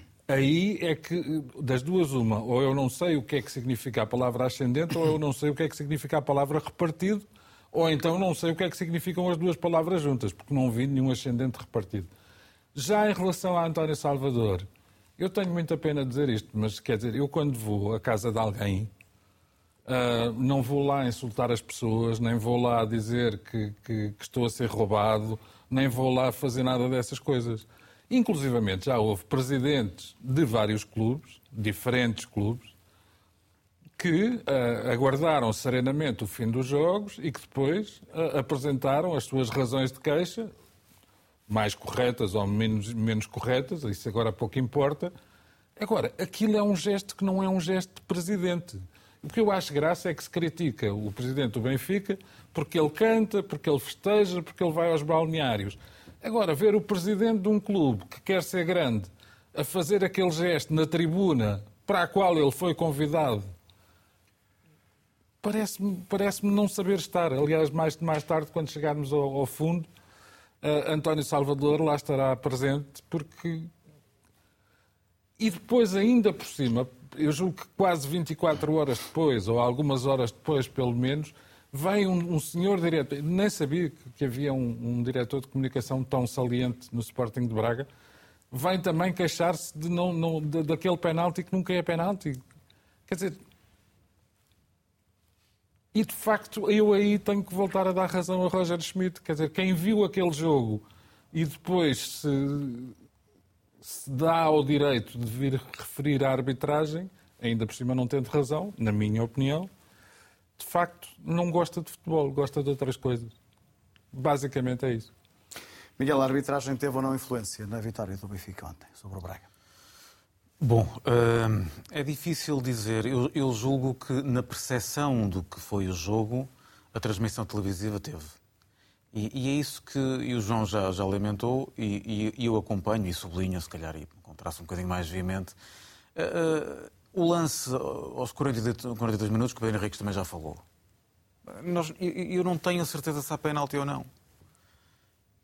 Aí é que, das duas, uma, ou eu não sei o que é que significa a palavra ascendente, ou eu não sei o que é que significa a palavra repartido, ou então não sei o que é que significam as duas palavras juntas, porque não vi nenhum ascendente repartido. Já em relação a António Salvador, eu tenho muita pena dizer isto, mas quer dizer, eu quando vou à casa de alguém, Uh, não vou lá insultar as pessoas, nem vou lá dizer que, que, que, estou a ser roubado, nem vou lá fazer nada dessas coisas. Inclusivamente já houve presidentes de vários clubes, diferentes clubes, que uh, aguardaram serenamente o fim dos jogos e que depois uh, apresentaram as suas razões de queixa, mais corretas ou menos, menos corretas, isso agora pouco importa. Agora, aquilo é um gesto que não é um gesto de presidente. O que eu acho graça é que se critica o presidente do Benfica porque ele canta, porque ele festeja, porque ele vai aos balneários. Agora, ver o presidente de um clube que quer ser grande a fazer aquele gesto na tribuna para a qual ele foi convidado parece-me parece não saber estar. Aliás, mais, mais tarde, quando chegarmos ao, ao fundo, uh, António Salvador lá estará presente, porque. E depois, ainda por cima, eu julgo que quase 24 horas depois, ou algumas horas depois, pelo menos, vem um, um senhor diretor, nem sabia que, que havia um, um, diretor de comunicação tão saliente no Sporting de Braga, vem também queixar-se de não, não, de, daquele penalti que nunca é penalti. Quer dizer, e de facto eu aí tenho que voltar a dar razão a Roger Schmidt, quer dizer, quem viu aquele jogo e depois se se dá ao direito de vir referir à arbitragem, ainda por cima não tendo razão, na minha opinião, de facto não gosta de futebol, gosta de outras coisas. Basicamente é isso.
Miguel, a arbitragem teve ou não influência na vitória do Benfica ontem sobre o Braga?
Bom, hum, é difícil dizer. Eu, julgo que na percepção do que foi o jogo, a transmissão televisiva teve. E, é isso que o João já, já lamentou e, eu acompanho e sublinho, se calhar, e com traço um bocadinho mais veemente. Uh, o lance aos 42, 42 minutos, que o Pedro Henriques também já falou. Nós, eu, não tenho a certeza se há penalti ou não.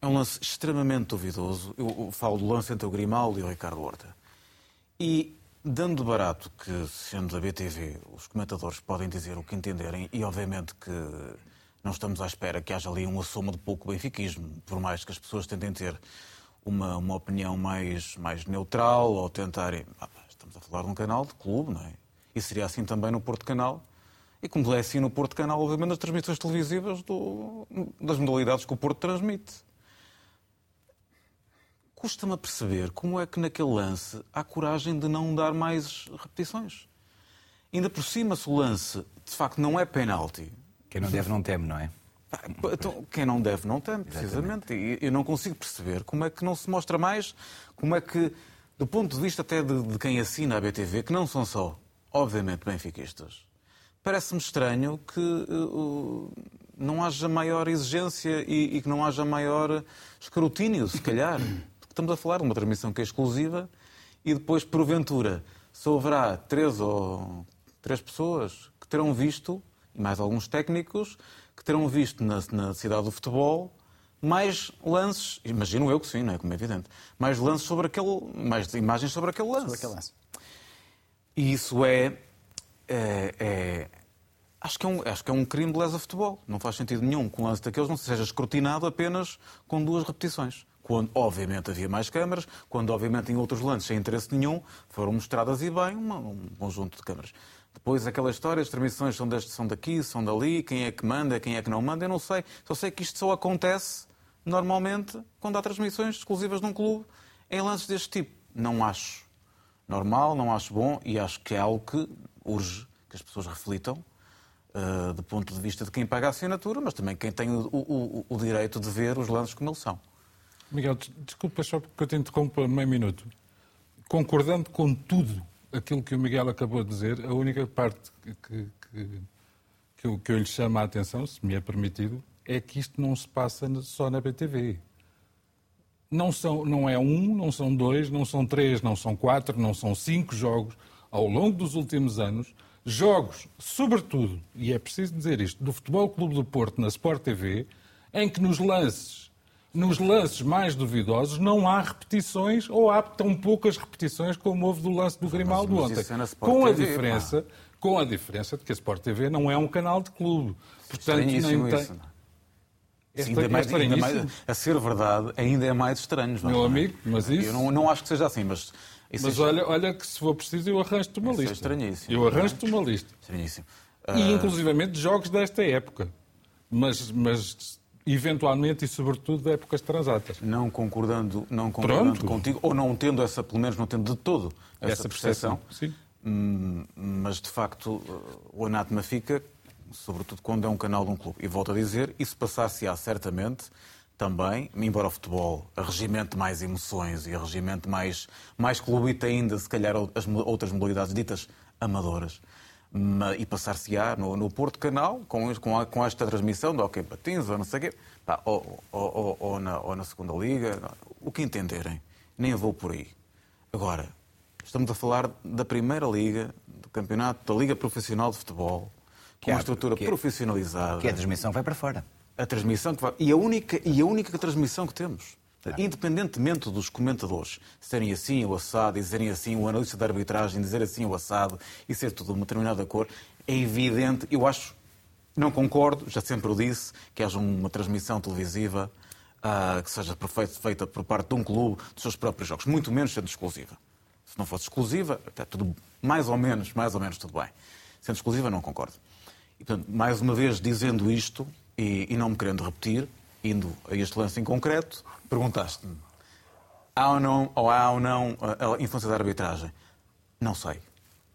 É um lance extremamente duvidoso. Eu, eu falo do lance entre o Grimaldo e o Ricardo Horta. E dando barato que, sendo da BTV, os comentadores podem dizer o que entenderem, e obviamente que não estamos à espera que haja ali um assomo de pouco benfiquismo, por mais que as pessoas tentem ter uma, uma opinião mais, mais neutral ou tentarem. Ah, estamos a falar de um canal de clube, não é? E seria assim também no Porto Canal. E como é assim no Porto Canal, obviamente, nas transmissões televisivas do, das modalidades que o Porto transmite. Custa-me a perceber como é que naquele lance há coragem de não dar mais repetições. Ainda por cima, se o lance de facto não é penalti,
quem não deve não teme, não é?
Então, quem não deve não teme, precisamente. E eu não consigo perceber como é que não se mostra mais, como é que, do ponto de vista até de, de quem assina a BTV, que não são só, obviamente, benfiquistas, parece-me estranho que uh, não haja maior exigência e, e, que não haja maior escrutínio, se calhar. Porque estamos a falar de uma transmissão que é exclusiva e depois, porventura, só haverá três ou três pessoas que terão visto e mais alguns técnicos que terão visto na, na cidade do futebol mais lances, imagino eu que sim, não é como é evidente, mais lances sobre aquele, mais imagens sobre aquele lance. Sobre aquele lance. E isso é, é, é acho, que é um, acho que é um crime de lesa futebol. Não faz sentido nenhum que um lance daqueles não seja escrutinado apenas com duas repetições. Quando, obviamente, havia mais câmaras, quando, obviamente, em outros lances, sem interesse nenhum, foram mostradas e bem uma, um conjunto de câmaras. Depois aquela história, as transmissões são, deste, são daqui, são dali, quem é que manda, quem é que não manda, eu não sei. Só sei que isto só acontece normalmente quando há transmissões exclusivas num clube em lances deste tipo. Não acho normal, não acho bom e acho que é algo que urge que as pessoas reflitam uh, do ponto de vista de quem paga a assinatura, mas também quem tem o, o, o direito de ver os lances como eles são.
Miguel, desculpa só porque eu te interrompo meio minuto. Concordando com tudo aquilo que o Miguel acabou de dizer, a única parte que, que, que, eu, que eu lhe chamo a atenção, se me é permitido, é que isto não se passa só na BTV. Não, são, não é um, não são dois, não são três, não são quatro, não são cinco jogos ao longo dos últimos anos. Jogos, sobretudo, e é preciso dizer isto, do Futebol Clube do Porto na Sport TV, em que nos lances nos lances mais duvidosos não há repetições ou há tão poucas repetições como houve do lance do Grimaldo ontem. É com a diferença, com a diferença de que a Sport TV não é um canal de clube.
Portanto, nem tem... Isso, Esta, ainda mais, ainda mais, a ser verdade, ainda é mais estranho.
Meu amigo, mas isso...
Eu não, não acho que seja assim, mas...
Mas é... olha, olha que se for preciso eu arranjo-te uma isso é lista.
É estranhíssimo.
Eu arranjo-te uma lista.
Estranhíssimo.
E, inclusivamente, jogos desta época. Mas, mas eventualmente e sobretudo de épocas transatas.
Não concordando, não concordando Pronto. contigo, ou não tendo essa, pelo menos não tendo de todo essa, essa percepção, percepção. Hum, mas de facto o anátema fica, sobretudo quando é um canal de um clube. E volto a dizer, isso passar-se-á certamente também, embora o futebol regimente mais emoções e regimente mais, mais clubita ainda, se calhar as outras modalidades ditas amadoras, e passar-se-á no, no Porto Canal, com, com, com, esta transmissão do Hockey Patins ou não sei o quê, pá, ou, ou, ou, na, ou na Segunda Liga, o que entenderem. Nem vou por aí. Agora, estamos a falar da Primeira Liga, do campeonato da Liga Profissional de Futebol, com uma estrutura que é, profissionalizada.
Que a transmissão vai para fora.
A transmissão que vai... E a única, e a única transmissão que temos. Independentemente dos comentadores serem assim o assado, dizerem assim o analista da arbitragem, dizer assim o assado e ser tudo de uma determinada cor, é evidente, eu acho, não concordo, já sempre o disse, que haja uma transmissão televisiva uh, que seja feita por parte de um clube dos seus próprios jogos, muito menos sendo exclusiva. Se não fosse exclusiva, até tudo mais ou menos, mais ou menos tudo bem. Sendo exclusiva, não concordo. Portanto, mais uma vez dizendo isto e, e não me querendo repetir, indo a este lance em concreto, perguntaste-me: há ou não, ou há ou não a, a influência da arbitragem? Não sei.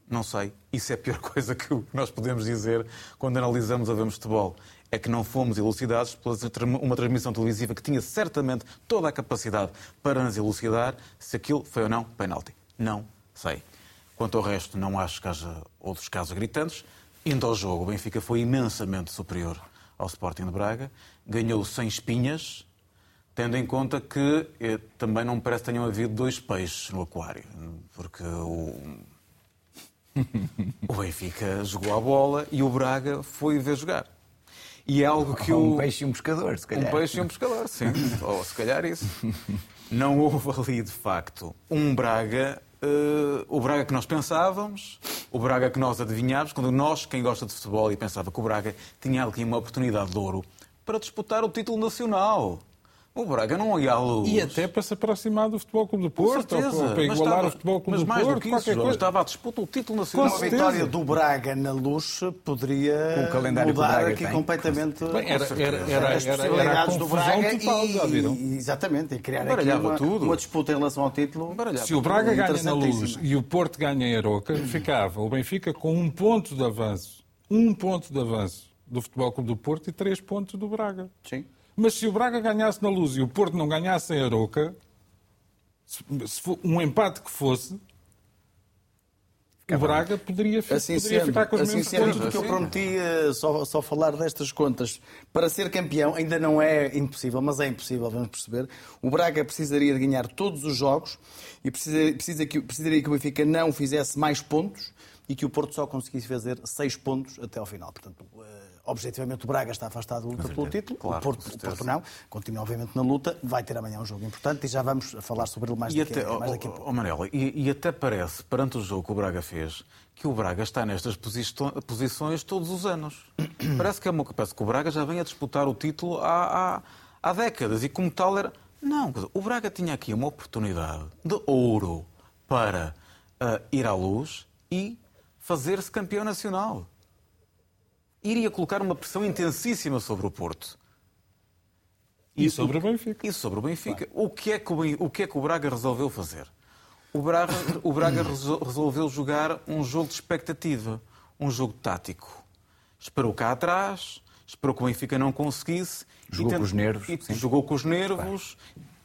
Não sei. Isso é a pior coisa que nós podemos dizer quando analisamos a Vemos Futebol. É que não fomos elucidados por uma transmissão televisiva que tinha certamente toda a capacidade para nos elucidar se aquilo foi ou não penalti. Não sei. Quanto ao resto, não acho que haja outros casos gritantes. Indo ao jogo, o Benfica foi imensamente superior ao Sporting de Braga, ganhou sem espinhas, tendo em conta que eh, também não parece que tenham havido dois peixes no aquário, porque o, o Benfica jogou a bola e o Braga foi ver jogar.
E é algo que o... Um peixe e um pescador, se calhar.
Um peixe e um pescador, sim. Ou se calhar isso. Não houve ali, de facto, um Braga Uh, o Braga que nós pensávamos, o Braga que nós adivinhávamos, quando nós, quem gosta de futebol, e pensava que o Braga tinha aqui uma oportunidade de ouro para disputar o título nacional. O Braga não ia à luz.
E até para se aproximar do Futebol Clube do Porto, ou para igualar estava, o Futebol Clube do Porto,
do que isso, qualquer coisa. Estava à disputa o título nacional.
a vitória do Braga na luz poderia o calendário mudar aqui tem. completamente
Bem, era, era, era, as possibilidades era do Braga total,
e, já viram? exatamente, e criar aqui uma, tudo. uma disputa em relação ao título.
Se o Braga ganha na luz e o Porto ganha em Aroca, ficava o Benfica com um ponto de avanço. Um ponto de avanço do Futebol Clube do Porto e três pontos do Braga.
Sim.
Mas se o Braga ganhasse na Luz e o Porto não ganhasse em Aroca, se, um empate que fosse, o Braga poderia,
assim
poderia
sendo,
ficar com os
assim
mesmos
sendo, pontos. Porque eu prometi uh, só, só falar destas contas. Para ser campeão, ainda não é impossível, mas é impossível, vamos perceber. O Braga precisaria de ganhar todos os jogos e precisa, precisa que, precisaria que o Benfica não fizesse mais pontos e que o Porto só conseguisse fazer seis pontos até ao final. Portanto, uh, objetivamente o Braga está afastado da luta pelo título, claro, o, Porto, Porto, não, continua obviamente na luta, vai ter amanhã um jogo importante e já vamos falar sobre ele mais, e daqui, até, mais daqui a pouco.
Oh, Manela, e, e, até parece, perante o jogo que o Braga fez, que o Braga está nestas posições todos os anos. parece, que é uma, parece que o Braga já vem a disputar o título há, há, há décadas e como tal era... Não, o Braga tinha aqui uma oportunidade de ouro para uh, ir à luz e fazer-se campeão nacional iria colocar uma pressão intensíssima sobre o Porto.
E, e sobre o Benfica.
E sobre o Benfica. O, que é que o, o que é que o Braga resolveu fazer? O Braga, o Braga resolveu jogar um jogo de expectativa, um jogo tático. Esperou cá atrás, esperou que o Benfica não conseguisse.
Jogou com os nervos.
E, jogou com os nervos,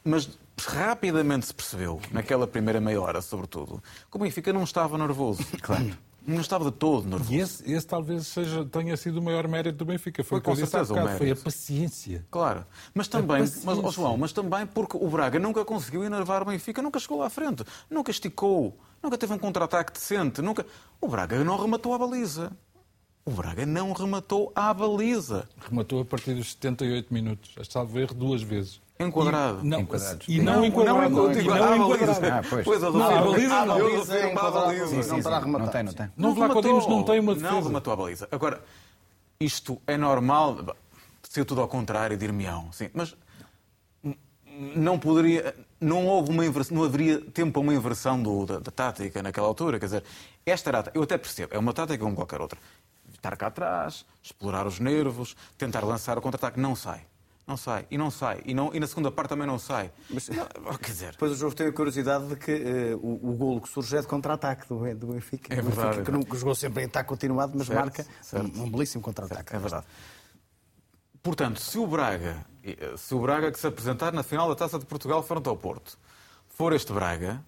mas rapidamente se percebeu, naquela primeira meia hora, sobretudo, que o Benfica não estava nervoso.
Claro.
Não estava de todo nervoso.
E esse, esse talvez seja, tenha sido o maior mérito do Benfica. Foi, foi com certeza o Foi a paciência.
Claro. Mas também, mas, oh João, mas também porque o Braga nunca conseguiu enervar o Benfica, nunca chegou lá à frente, nunca esticou, nunca teve um contra-ataque decente, nunca... O Braga não rematou a baliza. O Braga não rematou à baliza.
Rematou a partir dos 78 minutos. Salvo erro duas vezes.
Enquadrado.
E não, enquadrado. E não, não enquadrado. Não,
não, não enquadrado. Ah,
pois. pois a não,
a
baliza
não.
enquadrado.
Não, não tem, não tem.
Não, não Codimos não tem uma defesa.
Não rematou a baliza. Agora, isto é normal. Se tudo ao contrário, dir-me-ão. Sim, mas não poderia, não houve uma inversão, não haveria tempo para uma inversão do, da, da, tática naquela altura. Quer dizer, esta era, eu até percebo, é uma tática como qualquer outra. estar cá atrás, explorar os nervos, tentar lançar o contra-ataque. Não sai. Não sai, e não sai, e, não, e na segunda parte também não sai. Mas, não, quer dizer...
Depois o jogo tem a curiosidade de que uh, o, o golo que surge é de contra-ataque do, do Benfica.
É verdade.
Benfica, que não jogou sempre em ataque continuado, mas certo, marca certo. Um, um, belíssimo contra-ataque.
É verdade. Portanto, se o Braga, se o Braga que se apresentar na final da Taça de Portugal frente ao Porto, for este Braga,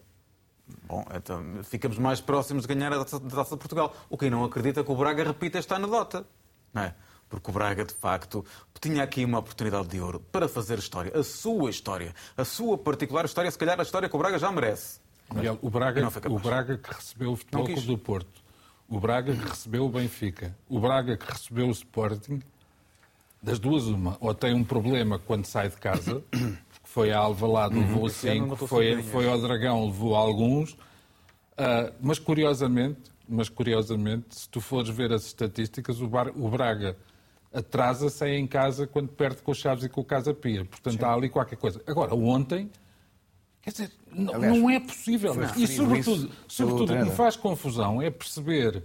Bom, então ficamos mais próximos de ganhar a Taça de Portugal. O quem não acredita que o Braga repita esta anedota. Não é? Porque o Braga, de facto, tinha aqui uma oportunidade de ouro para fazer história, a sua história, a sua particular história, se calhar a história que o Braga já merece.
Miguel, o Braga, o Braga que recebeu o Futebol Clube do Porto, o Braga que recebeu o Benfica, o Braga que recebeu o Sporting, das duas uma, ou tem um problema quando sai de casa, porque foi a Alvalade, levou cinco, foi, foi ao Dragão, levou alguns, uh, mas curiosamente, mas curiosamente, se tu fores ver as estatísticas, o, Bar, o Braga atrasa-se em casa quando perde com o Chaves e com o Casa Pia. Portanto, Sim. há ali qualquer coisa. Agora, ontem, quer dizer, não, Aliás, não é possível. E, sobretudo, sobretudo o que me faz confusão é perceber,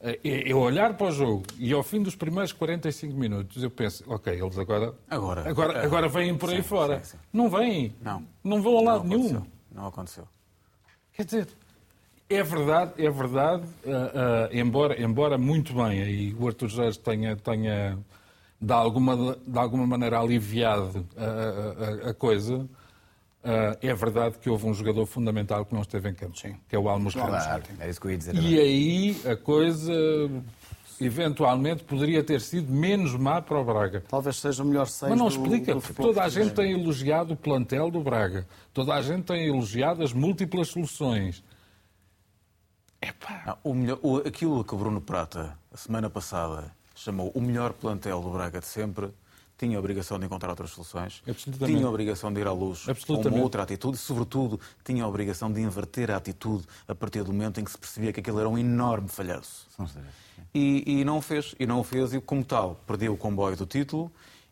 é, é, é olhar para o jogo e ao fim dos primeiros 45 minutos eu penso, ok, eles agora, agora, agora, agora vêm por aí sim, fora. Sim, sim. Não vêm. Não. Não vão a lado
não
nenhum.
Não aconteceu.
Quer dizer, é verdade, é verdade, uh, uh, embora, embora muito bem, aí o Artur Jorge tenha, tenha de, alguma, de alguma maneira aliviado a, a, a coisa, uh, é verdade que houve um jogador fundamental que não esteve em campo, Sim. que é o Almos
claro, É isso que eu ia dizer.
E aí a coisa eventualmente poderia ter sido menos má para o Braga.
Talvez seja o melhor seis
Mas não explica, porque toda a gente tem elogiado o plantel do Braga. Toda a gente tem elogiado as múltiplas soluções.
Não, o melhor, o, aquilo que o Bruno Prata, a semana passada, chamou o melhor plantel do Braga de sempre, tinha a obrigação de encontrar outras soluções, tinha a obrigação de ir à luz com uma outra atitude e, sobretudo, tinha a obrigação de inverter a atitude a partir do momento em que se percebia que aquilo era um enorme falhanço. E, e não o fez, e não o fez, e como tal, perdeu o comboio do título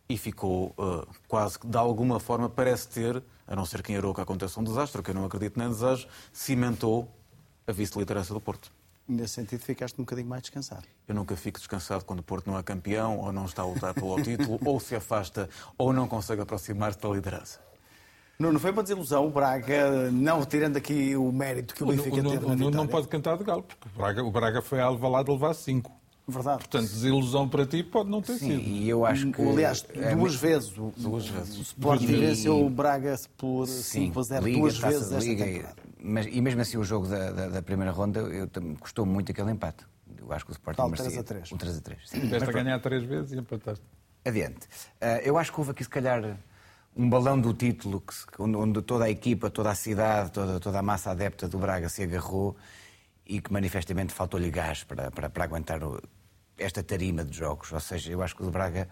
e ficou uh, quase que, de alguma forma, parece ter, a não ser quem errou que aconteça um desastre, que eu não acredito nem desejo, cimentou a vice-liderança do Porto.
Nesse sentido, ficaste um bocadinho mais descansado.
Eu nunca fico descansado quando o Porto não é campeão, ou não está a lutar pelo título, ou se afasta, ou não consegue aproximar-se da liderança.
Não, não foi uma desilusão o Braga, não tirando aqui o mérito que o Benfica
o,
teve na
Não pode cantar de galo, porque o Braga, o Braga foi a Alvalade levar cinco.
Verdade.
Portanto, desilusão para ti pode não ter
Sim,
sido.
E eu acho que.
Aliás, é duas é... vezes. O,
duas vezes.
O Sporting venceu o Braga por 5 a 0 duas vezes esta temporada
mas, e mesmo assim o jogo da, da, da primeira ronda eu, custou muito aquele empate. Eu acho que o Sporting
Tal, 3 a 3.
O 3 a 3.
Tiveste a ganhar três vezes e empataste.
Adiante. Uh, eu acho que houve aqui, se calhar, um balão do título que, onde toda a equipa, toda a cidade, toda, toda a massa adepta do Braga se agarrou e que manifestamente faltou-lhe gás para, para, para aguentar o, esta tarima de jogos. Ou seja, eu acho que o Braga,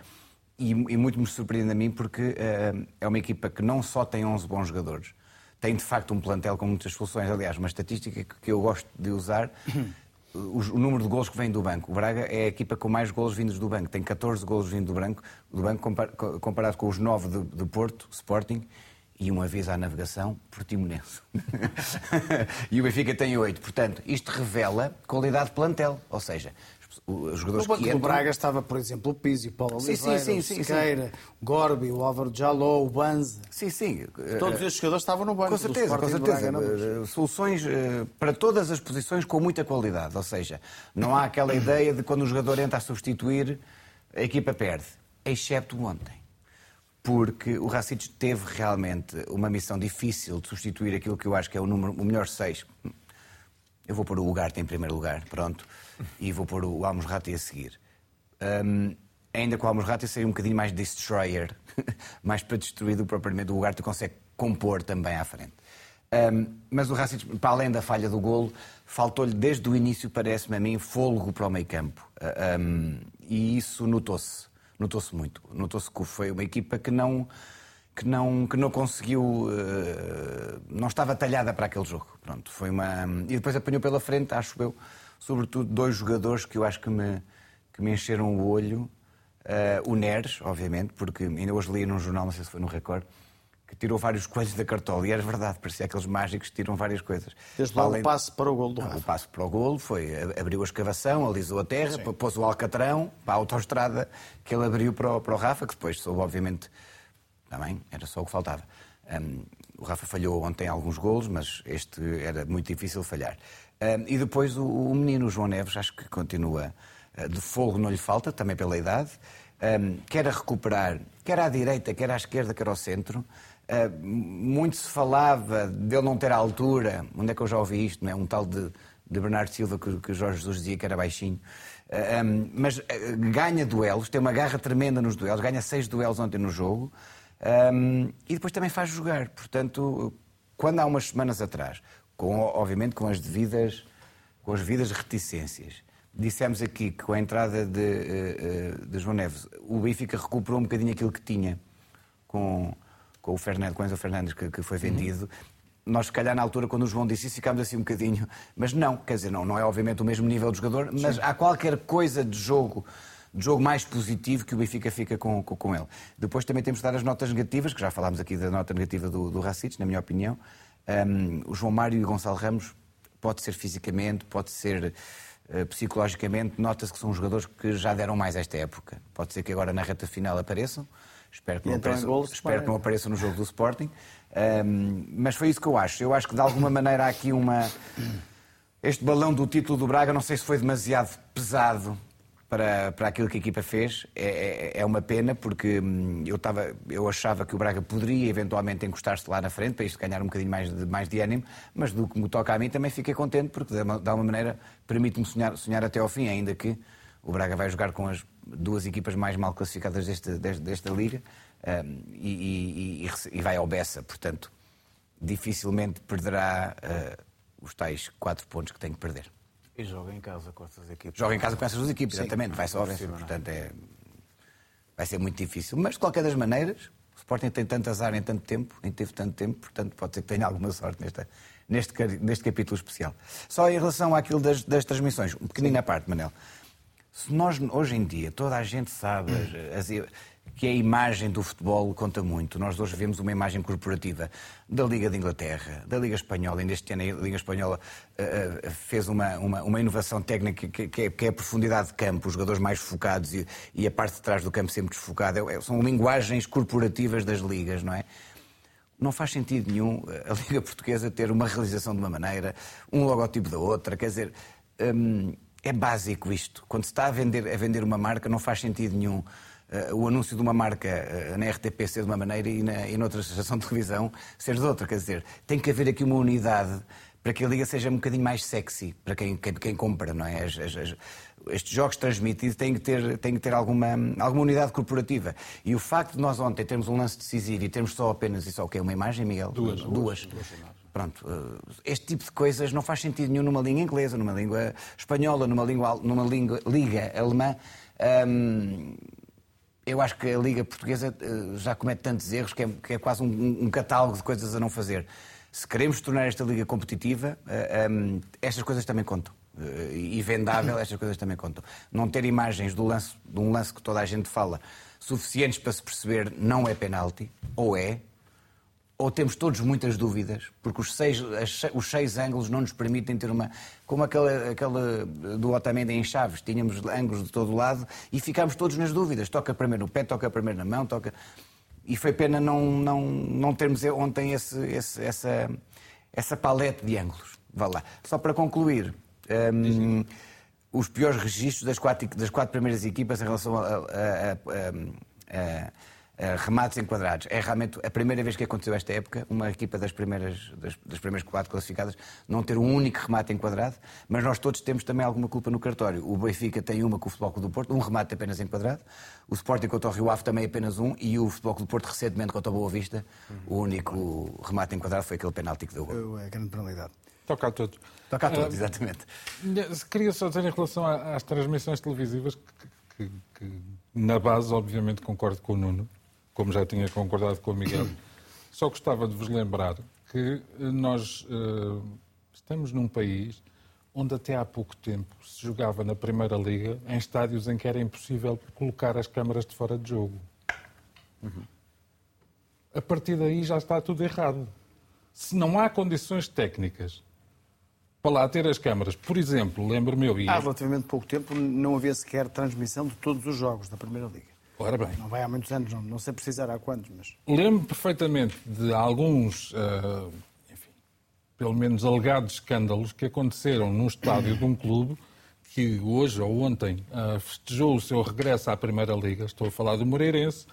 e, e muito me surpreende a mim, porque uh, é uma equipa que não só tem 11 bons jogadores, tem de facto um plantel com muitas soluções. Aliás, uma estatística que eu gosto de usar. O, número de gols que vem do banco. O Braga é a equipa com mais gols vindos do banco. Tem 14 gols vindos do banco, do banco comparado com os 9 de, de Porto, Sporting, e uma vez à navegação, Portimonense. e o Benfica tem 8. Portanto, isto revela qualidade de plantel. Ou seja, os jogadores
no banco
que
entram... Braga estava, por exemplo, o Pizzi, o Paulo sim, Oliveira, sim, sim, o Sequeira, o Gorbi, o Álvaro Jaló, o Banza.
Sim, sim.
Todos estes jogadores estavam no banco.
Com certeza, com certeza. Braga, Soluções eh, para todas as posições com muita qualidade. Ou seja, não há aquela ideia de quando o jogador entra a substituir, a equipa perde. Excepto ontem. Porque o Racic teve realmente uma missão difícil de substituir aquilo que eu acho que é o, número, o melhor seis. Eu vou pôr o Ugarte em primeiro lugar, pronto e vou pôr o Almos Rati a seguir. Um, ainda que o Almos Rati seja um bocadinho mais destroyer, mais para destruir do propriamente o Ugarte consegue compor também à frente. Um, mas o Racing, para além da falha do golo, faltou-lhe desde o início, parece-me a mim, fôlego para o meio campo. Um, e isso notou-se, notou-se muito. Notou-se que foi uma equipa que não, que não, que não conseguiu, uh, não estava talhada para aquele jogo. Pronto, foi uma... E depois apanhou pela frente, acho eu, sobretudo dois jogadores que eu acho que me, que me encheram o olho. Uh, o Neres, obviamente, porque ainda hoje li num jornal, não sei se foi no Record, que tirou vários coelhos da cartola. E era verdade, parecia aqueles mágicos que tiram várias coisas.
Desde lá Além... o passo para o golo do Rafa.
O passo para o golo foi, abriu a escavação, alisou a terra, Sim. pôs o alcatrão para a autoestrada que ele abriu para o, para o Rafa, que depois soube, obviamente, também, era só o que faltava. Um, o Rafa falhou ontem alguns golos, mas este era muito difícil falhar. E depois o, o, menino, João Neves, acho que continua uh, de fogo, não lhe falta, também pela idade. Quer a recuperar, quer à direita, quer à esquerda, quer ao centro. Uh, muito se falava dele não ter a altura. Onde é que eu já ouvi isto? Não é? Um tal de, de Bernardo Silva que, que Jorge Jesus dizia que era baixinho. Um, mas ganha duelos, tem uma garra tremenda nos duelos, ganha seis duelos ontem no jogo. Um, e depois também faz jogar. Portanto, quando há umas semanas atrás, com, obviamente com as devidas, com as devidas reticências, dissemos aqui que com a entrada de, uh, de João Neves, o Benfica recuperou um bocadinho aquilo que tinha com, com o Fernando, com o Enzo Fernandes, que, que foi uhum. vendido. Uhum. Nós, se calhar, na altura, quando o João disse isso, ficámos assim um bocadinho. Mas não, quer dizer, não, não é obviamente o mesmo nível de jogador, mas Sim. há qualquer coisa de jogo de jogo mais positivo que o Benfica fica com, com, com, ele. Depois também temos de dar as notas negativas, que já falámos aqui da nota negativa do, do Racic, na minha opinião. Um, o João Mário e o Gonçalo Ramos pode ser fisicamente, pode ser uh, psicologicamente, nota-se que são jogadores que já deram mais esta época. Pode ser que agora na reta final apareçam. Espero que, não apareçam, golos, espero que não apareçam no jogo do Sporting. Um, mas foi isso que eu acho. Eu acho que de alguma maneira há aqui uma. Este balão do título do Braga, não sei se foi demasiado pesado para, para aquilo que a equipa fez. É, é, é uma pena, porque hum, eu, estava, eu achava que o Braga poderia eventualmente encostar-se lá na frente, para isto ganhar um bocadinho mais de, mais de ânimo, mas do que me toca a mim também fiquei contente, porque de de uma maneira permite-me sonhar, sonhar até ao fim, ainda que o Braga vai jogar com as duas equipas mais mal classificadas deste, desta, desta liga um, e, e, e, e, vai ao Bessa, portanto, dificilmente perderá uh, os tais quatro pontos que tem que perder.
E joga em casa com essas equipes.
Joga em casa com essas duas equipes, Sim, exatamente. Vai só vencer. Portanto, é... vai ser muito difícil. Mas, de qualquer das maneiras, o Sporting tem tanto azar em tanto tempo, nem teve tanto tempo, portanto, pode ser que tenha alguma sorte nesta, neste, neste capítulo especial. Só em relação àquilo das, das transmissões, um pequenino à parte, Manel. Se nós, hoje em dia, toda a gente sabe, as, que a imagem do futebol conta muito. Nós hoje vemos uma imagem corporativa da Liga de Inglaterra, da Liga Espanhola. Ainda este ano a Liga Espanhola uh, fez uma, uma, uma, inovação técnica que, que, é, que, é, a profundidade de campo, os jogadores mais focados e, e a parte de trás do campo sempre desfocada. É, são linguagens corporativas das ligas, não é? Não faz sentido nenhum a Liga Portuguesa ter uma realização de uma maneira, um logotipo da outra. Quer dizer, hum, é básico isto. Quando se está a vender, a vender uma marca, não faz sentido nenhum o anúncio de uma marca uh, na RTP ser de uma maneira e, na, e noutra estação de televisão ser de outra. Quer dizer, tem que haver aqui uma unidade para que a liga seja um bocadinho mais sexy para quem, quem, quem compra, não é? As, as, estes jogos transmitidos têm que ter, têm que ter alguma, alguma unidade corporativa. E o facto de nós ontem termos um lance decisivo e termos só apenas e só o quê? Uma imagem, Miguel?
Duas.
Duas. duas. Pronto, eh, este tipo de coisas não faz sentido nenhum numa língua inglesa, numa língua espanhola, numa língua, numa língua, liga alemã. Um, eu acho que a Liga Portuguesa eh, já comete tantos erros que é, que é quase um, um, catálogo de coisas a não fazer. Se queremos tornar esta Liga competitiva, um, estas coisas também contam. Uh, e vendável, estas coisas também contam. Não ter imagens do lance, de um lance que toda a gente fala suficientes para se perceber não é penalti, ou é, ou temos todos muitas dúvidas, porque os seis, os seis ângulos não nos permitem ter uma. Como aquela, aquela do Otamendi em Chaves, tínhamos ângulos de todo lado e ficámos todos nas dúvidas. Toca primeiro no pé, toca primeiro na mão, toca. E foi pena não, não, não termos ontem esse, esse, essa, essa palete de ângulos. Vá lá. Só para concluir. Um, os piores registros das quatro, das quatro primeiras equipas em relação a, a, a, a remates enquadrados. É realmente a primeira vez que aconteceu esta época, uma equipa das primeiras, das, das, primeiras quatro classificadas não ter um único remate enquadrado, mas nós todos temos também alguma culpa no cartório. O Benfica tem uma com o Futebol Clube do Porto, um remate apenas enquadrado, o Sporting contra o Rio Ave também apenas um, e o Futebol Clube do Porto recentemente contra o Boa Vista, o único remate enquadrado foi aquele penalti que deu
gol. É a grande penalidade.
Toca a todos.
Toca a todos, uh, exatamente.
Queria só dizer em relação às transmissões televisivas que, que, que na base, obviamente, concordo com o Nuno como já tinha concordado com o Miguel. Só gostava de vos lembrar que nós uh, estamos num país onde até há pouco tempo se jogava na Primeira Liga em estádios em que era impossível colocar as câmaras de fora de jogo. Uhum. a partir daí já está tudo errado. Se não há condições técnicas para lá ter as câmaras, por exemplo, lembro-me eu...
Há relativamente pouco tempo não havia sequer transmissão de todos os jogos da Primeira Liga.
Ora bem.
Não vai há muitos anos, não, não sei precisar há quantos, mas...
Lembro perfeitamente de alguns, uh, enfim, pelo menos alegados escândalos que aconteceram num estádio de um clube que hoje ou ontem uh, festejou o seu regresso à Primeira Liga. Estou a falar do Moreirense,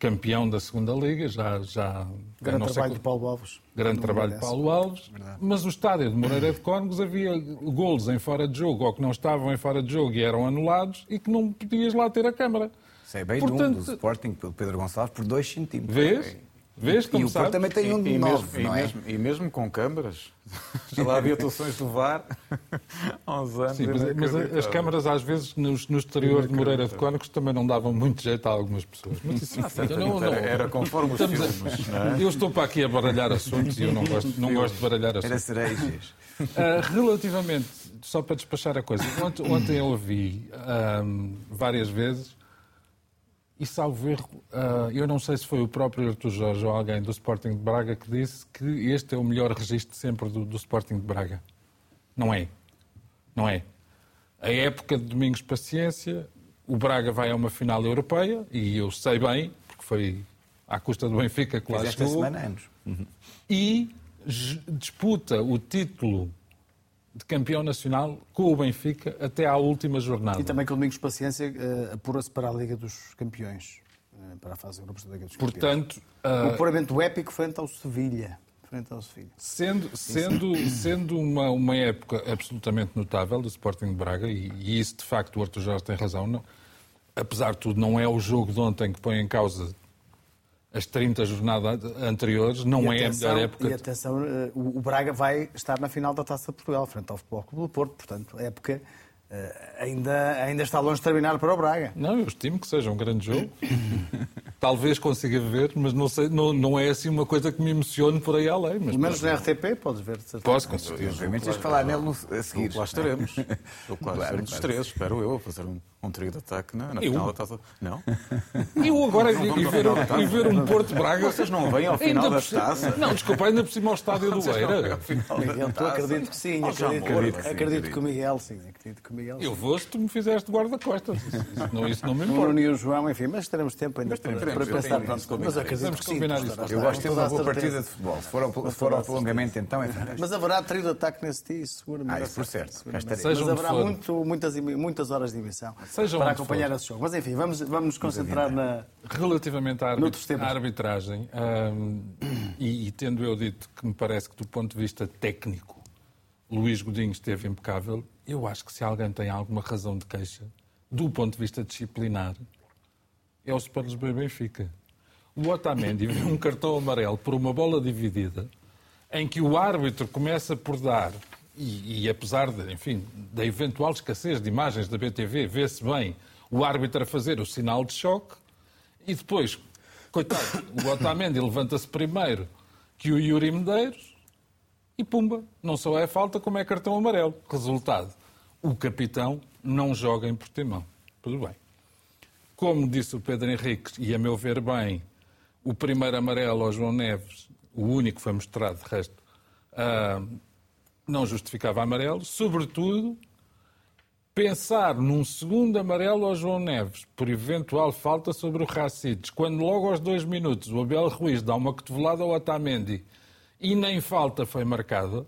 campeão da Segunda Liga, já... já
Grande trabalho de Paulo Alves.
Grande trabalho de Paulo Alves. Verdade. Mas o estádio de Moreira de Cónegos havia golos em fora de jogo ou que não estavam em fora de jogo e eram anulados e que não podias lá ter a câmara.
Sei bem Portanto, de um do Sporting, pelo Pedro Gonçalves, por 2 centímetros.
Vês? Vês como
e o Porto também tem um de 9,
não
é?
Mesmo, e mesmo com câmaras. Já lá havia atuações do VAR há uns anos.
Sim, mas, mas as câmaras às vezes no, no exterior de Moreira de Cónicos também não davam muito jeito a algumas pessoas. Mas isso,
ah, não, não, era conforme os filmes.
A... É? Eu estou para aqui a baralhar assuntos e eu não gosto, não gosto de baralhar assuntos.
Era cerejas.
Uh, relativamente, só para despachar a coisa, ontem, ontem eu ouvi um, várias vezes e salvo erro, uh, eu não sei se foi o próprio Artur Jorge ou alguém do Sporting de Braga que disse que este é o melhor registro sempre do, do Sporting de Braga. Não é. Não é. A época de Domingos Paciência, o Braga vai a uma final europeia, e eu sei bem, porque foi à custa do Benfica que lá
chegou. semana anos.
Uhum. E disputa o título de campeão nacional com o Benfica até à última jornada.
E também com o Domingos Paciência uh, apura-se para a Liga dos Campeões, uh, para a fase de grupos da Liga dos
Portanto,
Campeões. Uh, o apuramento épico frente ao Sevilha. Frente ao Sevilha.
Sendo, sendo, sendo uma, uma época absolutamente notável do Sporting de Braga, e, e isso de facto o Arthur Jorge tem razão, não, apesar de tudo, não é o jogo de ontem que põe em causa as 30 jornadas anteriores, não é a melhor época.
E atenção, eh, o Braga vai estar na final da Taça de Portugal, frente ao Futebol Clube do Porto, portanto, a época eh, ainda, ainda está longe de terminar para o Braga.
Não, eu estimo que seja um grande jogo. Talvez consiga ver, mas não, sei, não, não é assim uma coisa que me emocione por aí além. Mas
Pelo menos na RTP podes ver, de certeza.
Posso, com certeza.
Obviamente tens de falar nele a seguir.
Lá estaremos. Eu, claro, estaremos os três, espero eu, a fazer um, um trio de ataque na, na final da taça. Não?
Eu agora não, e, ver, e ver um Porto Braga.
Vocês não vêm ao final da taça?
Não, desculpa, ainda por cima ao estádio do Beira.
Miguel, tu acredito que sim. Acredito, acredito que o Miguel, sim. Acredito que o Miguel.
Eu vou se tu me fizeste guarda-costas. Isso, não, isso não me importa.
O Nuno e o João, enfim, mas teremos tempo ainda para, para pensar. Mas acredito que sim.
Eu gosto de ter uma boa partida de futebol. Se for ao prolongamento, então é fantástico.
Mas haverá trio de ataque nesse dia, seguramente.
Ah, isso por certo.
Mas haverá muitas horas de emissão para acompanhar esse jogo. Mas enfim, vamos nos concentrar na.
Relativamente à arbitragem, e tendo eu dito que me parece que do ponto de vista técnico Luís Godinho esteve impecável, eu acho que se alguém tem alguma razão de queixa, do ponto de vista disciplinar, é o e Benfica. O Otamendi viu um cartão amarelo por uma bola dividida, em que o árbitro começa por dar, e, e apesar de, enfim, da eventual escassez de imagens da BTV, vê-se bem o árbitro a fazer o sinal de choque, e depois, coitado, o Otamendi levanta-se primeiro que o Yuri Medeiros, e pumba, não só é falta como é cartão amarelo. Resultado, o capitão não joga em Portimão. Tudo bem. Como disse o Pedro Henrique, e a meu ver bem, o primeiro amarelo ao João Neves, o único que foi mostrado, de resto, uh, não justificava amarelo. Sobretudo, pensar num segundo amarelo ao João Neves, por eventual falta sobre o Racides, quando logo aos dois minutos o Abel Ruiz dá uma cotovelada ao Otamendi e nem falta foi marcada.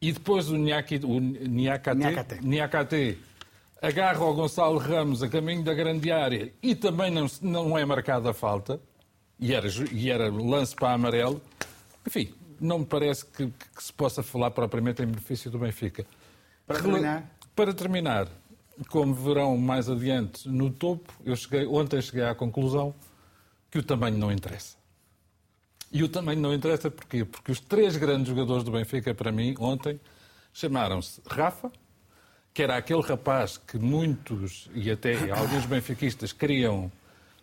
E depois o Niakate, Niakate agarra o Gonçalo Ramos a caminho da grande área e também não, não é marcada a falta. E era, e era lance para amarelo. Enfim, não me parece que, que, se possa falar propriamente em benefício do Benfica.
Para terminar?
Para terminar, como verão mais adiante no topo, eu cheguei, ontem cheguei à conclusão que o tamanho não interessa. E o tamanho não interessa porquê? Porque os três grandes jogadores do Benfica, para mim, ontem, chamaram-se Rafa, que era aquele rapaz que muitos, e até alguns benfiquistas, queriam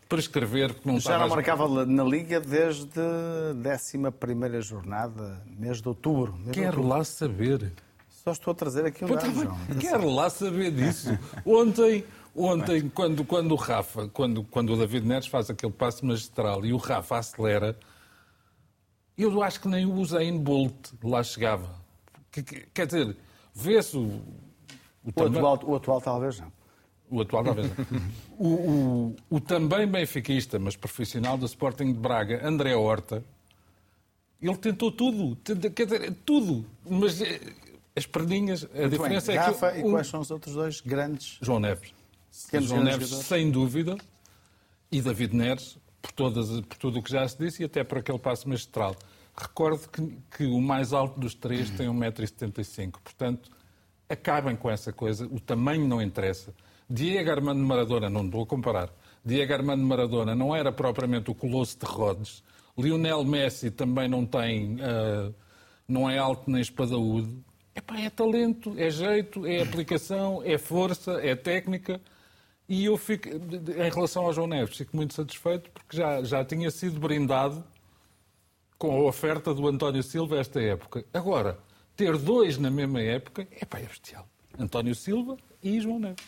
prescrever que não
Já
estava...
não marcava na Liga desde a 11 jornada, mês de outubro. Mês
Quero
de outubro.
lá saber.
Só estou a trazer aqui um dado, João.
Quero lá saber disso. Ontem Ontem, quando, quando o Rafa, quando, quando o David Neres faz aquele passo magistral e o Rafa acelera, eu acho que nem o Usain Bolt lá chegava. Quer dizer, vê-se o...
O, o, atual, o atual talvez não.
O atual talvez o, o, o também benfiquista, mas profissional do Sporting de Braga, André Horta, ele tentou tudo, quer dizer, tudo, mas eh, as perninhas, a Muito diferença
bem.
é
Rafa,
que...
e quais são os outros dois grandes?
João Neves. João Neves, sem dúvida, e David Neres, por, todas, por tudo o que já se disse, e até por aquele passo magistral. Recordo que, que o mais alto dos três tem 1,75m. Portanto, acabem com essa coisa. O tamanho não interessa. Diego Armando Maradona, não estou a comparar, Diego Armando Maradona não era propriamente o colosso de Rhodes. Lionel Messi também não tem, uh, não é alto nem espadaúdo. Epá, é talento, é jeito, é aplicação, é força, é técnica. E eu fico, em relação ao João Neves, fico muito satisfeito porque já, já tinha sido brindado com a oferta do António Silva esta época. Agora, ter dois na mesma época, é é bestial. António Silva e João Neves.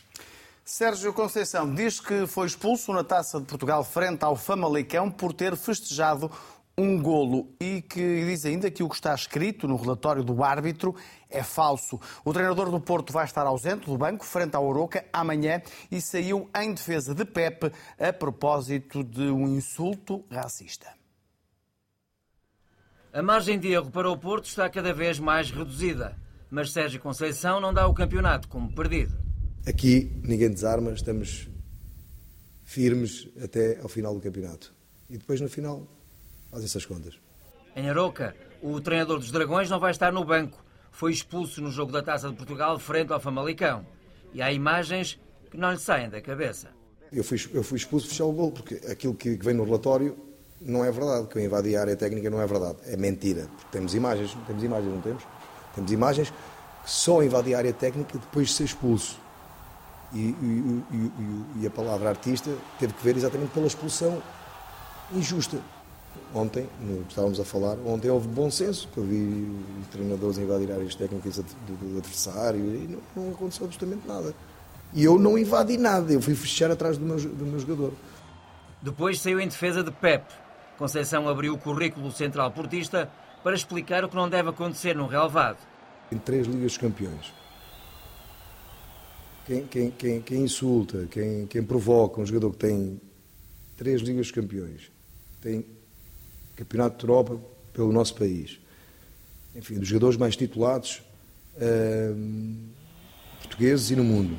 Sérgio Conceição diz que foi expulso na Taça de Portugal frente ao Famalicão por ter festejado um golo e que diz ainda que o que está escrito no relatório do árbitro é falso. O treinador do Porto vai estar ausente do banco frente ao Oroca amanhã e saiu em defesa de Pepe a propósito de um insulto racista.
A margem de erro para o Porto está cada vez mais reduzida, mas Sérgio Conceição não dá o campeonato como perdido.
Aqui ninguém desarma, estamos firmes até ao final do campeonato. E depois no final fazem-se as contas.
Em Aroca, o treinador dos Dragões não vai estar no banco. Foi expulso no jogo da Taça de Portugal frente ao Famalicão. E há imagens que não lhe saem da cabeça.
Eu fui, eu fui expulso fechar o gol, porque aquilo que vem no relatório não é verdade. Que eu invadi a área técnica não é verdade. É mentira. Porque temos imagens, temos imagens, não temos? Temos imagens que só invadi a área técnica depois de ser expulso. E, e, e, e, a palavra artista teve que ver exatamente pela expulsão injusta. Ontem, no que estávamos a falar, ontem houve bom senso, que eu vi treinadores invadir áreas técnicas do, do adversário e não, não, aconteceu absolutamente nada. E eu não invadi nada, eu fui fechar atrás do meu, do meu jogador.
Depois saiu em defesa de Pep. Conceição abriu o currículo central portista para explicar o que não deve acontecer no relevado.
Em três Ligas Campeões. Quem, quem, quem, quem insulta, quem, quem provoca um jogador que tem três Ligas de Campeões, tem Campeonato de Europa pelo nosso país. Enfim, dos jogadores mais titulados uh, portugueses e no mundo.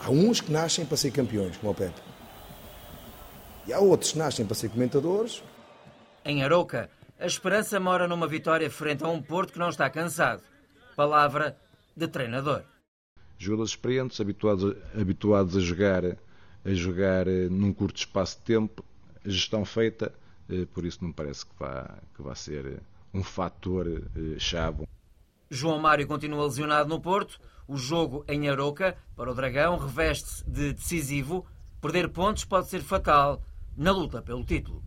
Há uns que nascem para ser campeões, como o Pepe. E há outros que nascem para ser comentadores.
Em Aroca, a esperança mora numa vitória frente a um Porto que não está cansado. Palavra de treinador.
Jogadores experientes, habituados, habituados a jogar a jogar eh, num curto espaço de tempo, a gestão feita, eh, por isso não me parece que vá, que vá ser eh, um fator chave.
João Mário continua lesionado no Porto. O jogo em Aroca para o Dragão reveste-se de decisivo. Perder pontos pode ser fatal na luta pelo título.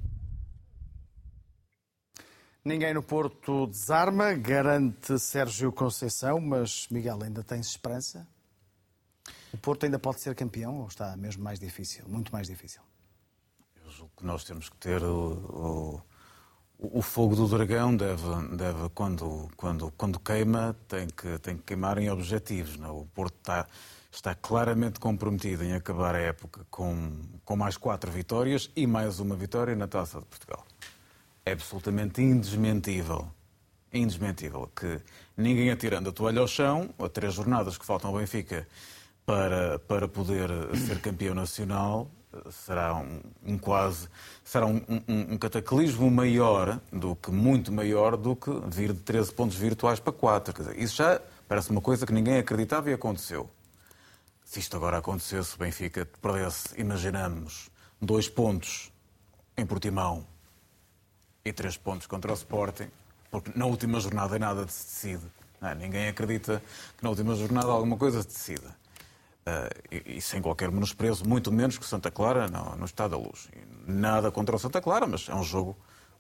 Ninguém no Porto desarma, garante Sérgio Conceição, mas Miguel, ainda tens esperança? O Porto ainda pode ser campeão ou está mesmo mais difícil, muito mais difícil?
julgo que nós temos que ter o, o, o fogo do dragão deve, deve quando, quando, quando queima, tem que, tem que queimar em objetivos. Não? É? O Porto está, está claramente comprometido em acabar a época com, com mais quatro vitórias e mais uma vitória na Taça de Portugal. É absolutamente indesmentível, indesmentível que ninguém atirando a toalha ao chão, a três jornadas que faltam ao Benfica para, para poder ser campeão nacional, será um, um quase será um, um, um, cataclismo maior do que muito maior do que vir de 13 pontos virtuais para 4. Quer dizer, isso já parece uma coisa que ninguém acreditava e aconteceu. Se isto agora acontecesse, o Benfica perdesse, imaginamos, dois pontos em Portimão e três pontos contra o Sporting, porque na última jornada nada se decide. Não, ninguém acredita que na última jornada alguma coisa se decida. Uh, e, e, sem qualquer menosprezo, muito menos que Santa Clara no, no Estado da Luz. E nada contra o Santa Clara, mas é um jogo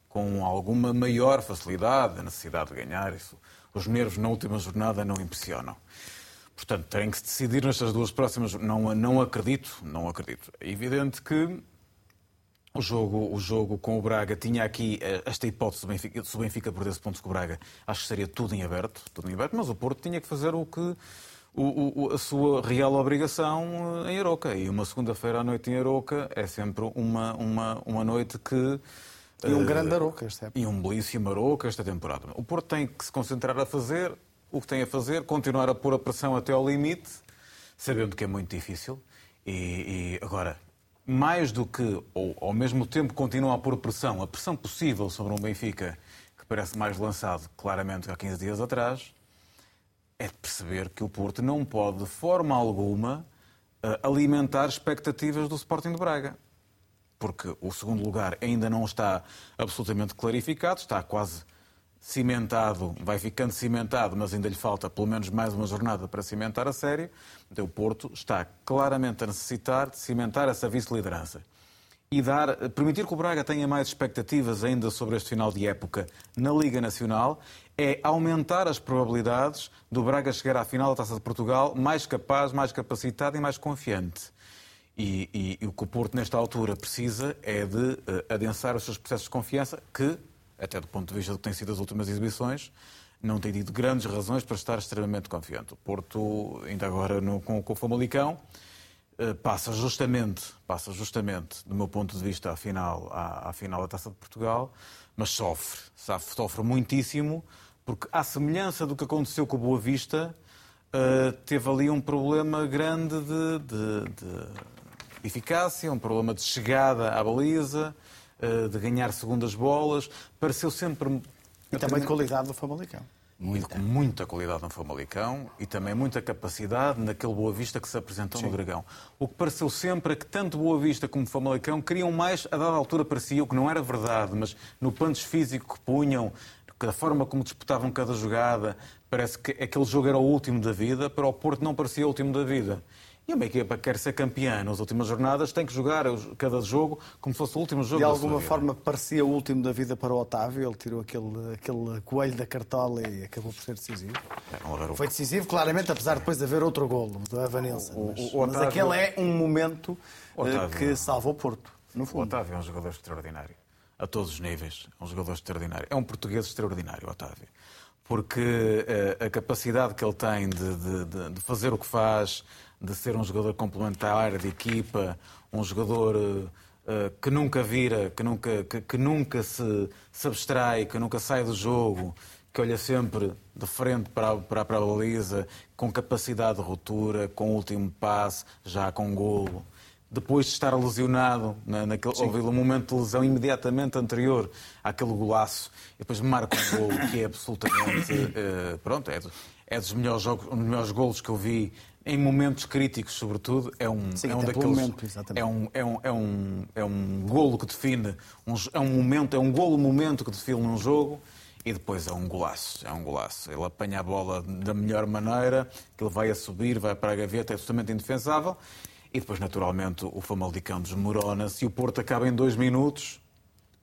com alguma maior facilidade, a necessidade de ganhar. Isso, os nervos na última jornada não impressionam. Portanto, tem que se decidir nestas duas próximas. Não, não acredito, não acredito. É evidente que o jogo, o jogo com o Braga tinha aqui eh, esta hipótese se o Benfica, se o Benfica perdesse pontos com o Braga, acho que seria tudo em aberto, tudo em aberto, mas o Porto tinha que fazer o que o, o, a sua real obrigação eh, em Aroca. E uma segunda-feira à noite em Aroca é sempre uma, uma, uma noite que.
E um uh, grande Aroca esta
época. E um belíssimo Aroca esta temporada. O Porto tem que se concentrar a fazer o que tem a fazer, continuar a pôr a pressão até ao limite, sabendo que é muito difícil. E, e agora, mais do que, ou ao mesmo tempo, continuar a pôr pressão, a pressão possível sobre um Benfica que parece mais lançado claramente há 15 dias atrás, é de perceber que o Porto não pode, de forma alguma, eh, alimentar expectativas do Sporting de Braga. Porque o segundo lugar ainda não está absolutamente clarificado, está quase cimentado, vai ficando cimentado, mas ainda lhe falta pelo menos mais uma jornada para cimentar a série. Então, o Porto está claramente a necessitar de cimentar essa vice-liderança e dar, permitir que o Braga tenha mais expectativas ainda sobre este final de época na Liga Nacional é aumentar as probabilidades do Braga chegar à final da Taça de Portugal mais capaz, mais capacitado e mais confiante. E, e, e o que o Porto, nesta altura, precisa é de uh, adensar os seus processos de confiança, que, até do ponto de vista do que têm sido as últimas exibições, não tem tido grandes razões para estar extremamente confiante. O Porto, ainda agora no, com, com o Famalicão, passa justamente, passa justamente, do meu ponto de vista, à final, à, à final da Taça de Portugal, mas sofre, sofre muitíssimo porque, à semelhança do que aconteceu com o Boa Vista, uh, teve ali um problema grande de, de, de, eficácia, um problema de chegada à baliza, uh, de ganhar segundas bolas. Pareceu sempre.
E também de qualidade do Famalicão.
Muita. muita qualidade no Famalicão e também muita capacidade naquele Boa Vista que se apresentou Sim. no Dragão. O que pareceu sempre é que tanto Boa Vista como Famalicão queriam mais, a dada altura parecia, o que não era verdade, mas no punch físico que punham, da forma como disputavam cada jogada, parece que aquele jogo era o último da vida, para o Porto não parecia o último da vida. E uma equipa que quer ser campeã nas últimas jornadas tem que jogar cada jogo como se fosse o último jogo
De alguma forma parecia o último da vida para o Otávio, ele tirou aquele, aquele coelho da cartola e acabou por ser decisivo. É, Foi decisivo, claramente, apesar de depois de haver outro golo do Evanilson. Mas, o, o Otávio... mas aquele é um momento eh, Otávio... que salva o Porto, no fundo.
O Otávio é um jogador extraordinário a todos os níveis. É um jogador extraordinário. É um português extraordinário, Otávio. Porque a, eh, a capacidade que ele tem de, de, de, fazer o que faz, de ser um jogador complementar de equipa, um jogador uh, que nunca vira, que nunca, que, que, nunca se, se abstrai, que nunca sai do jogo, que olha sempre de frente para, para, para a baliza, com capacidade de ruptura, com o último passe, já com golo depois de estar lesionado, na, naquele, houve um momento de lesão imediatamente anterior àquele golaço, e depois marca um gol que é absolutamente. Uh, pronto, é, é dos melhores, jogos, um dos melhores golos que eu vi em momentos críticos, sobretudo. É um,
Sim,
é um
daqueles. Momento,
é, um, é, um, é, um, é um golo que define. Um, é um momento, é um golo momento que define um jogo. E depois é um golaço, é um golaço. Ele apanha a bola da melhor maneira, que ele vai a subir, vai para a gaveta, é absolutamente indefensável. E depois, naturalmente, o Famalicão desmorona-se e o Porto acaba em dois minutos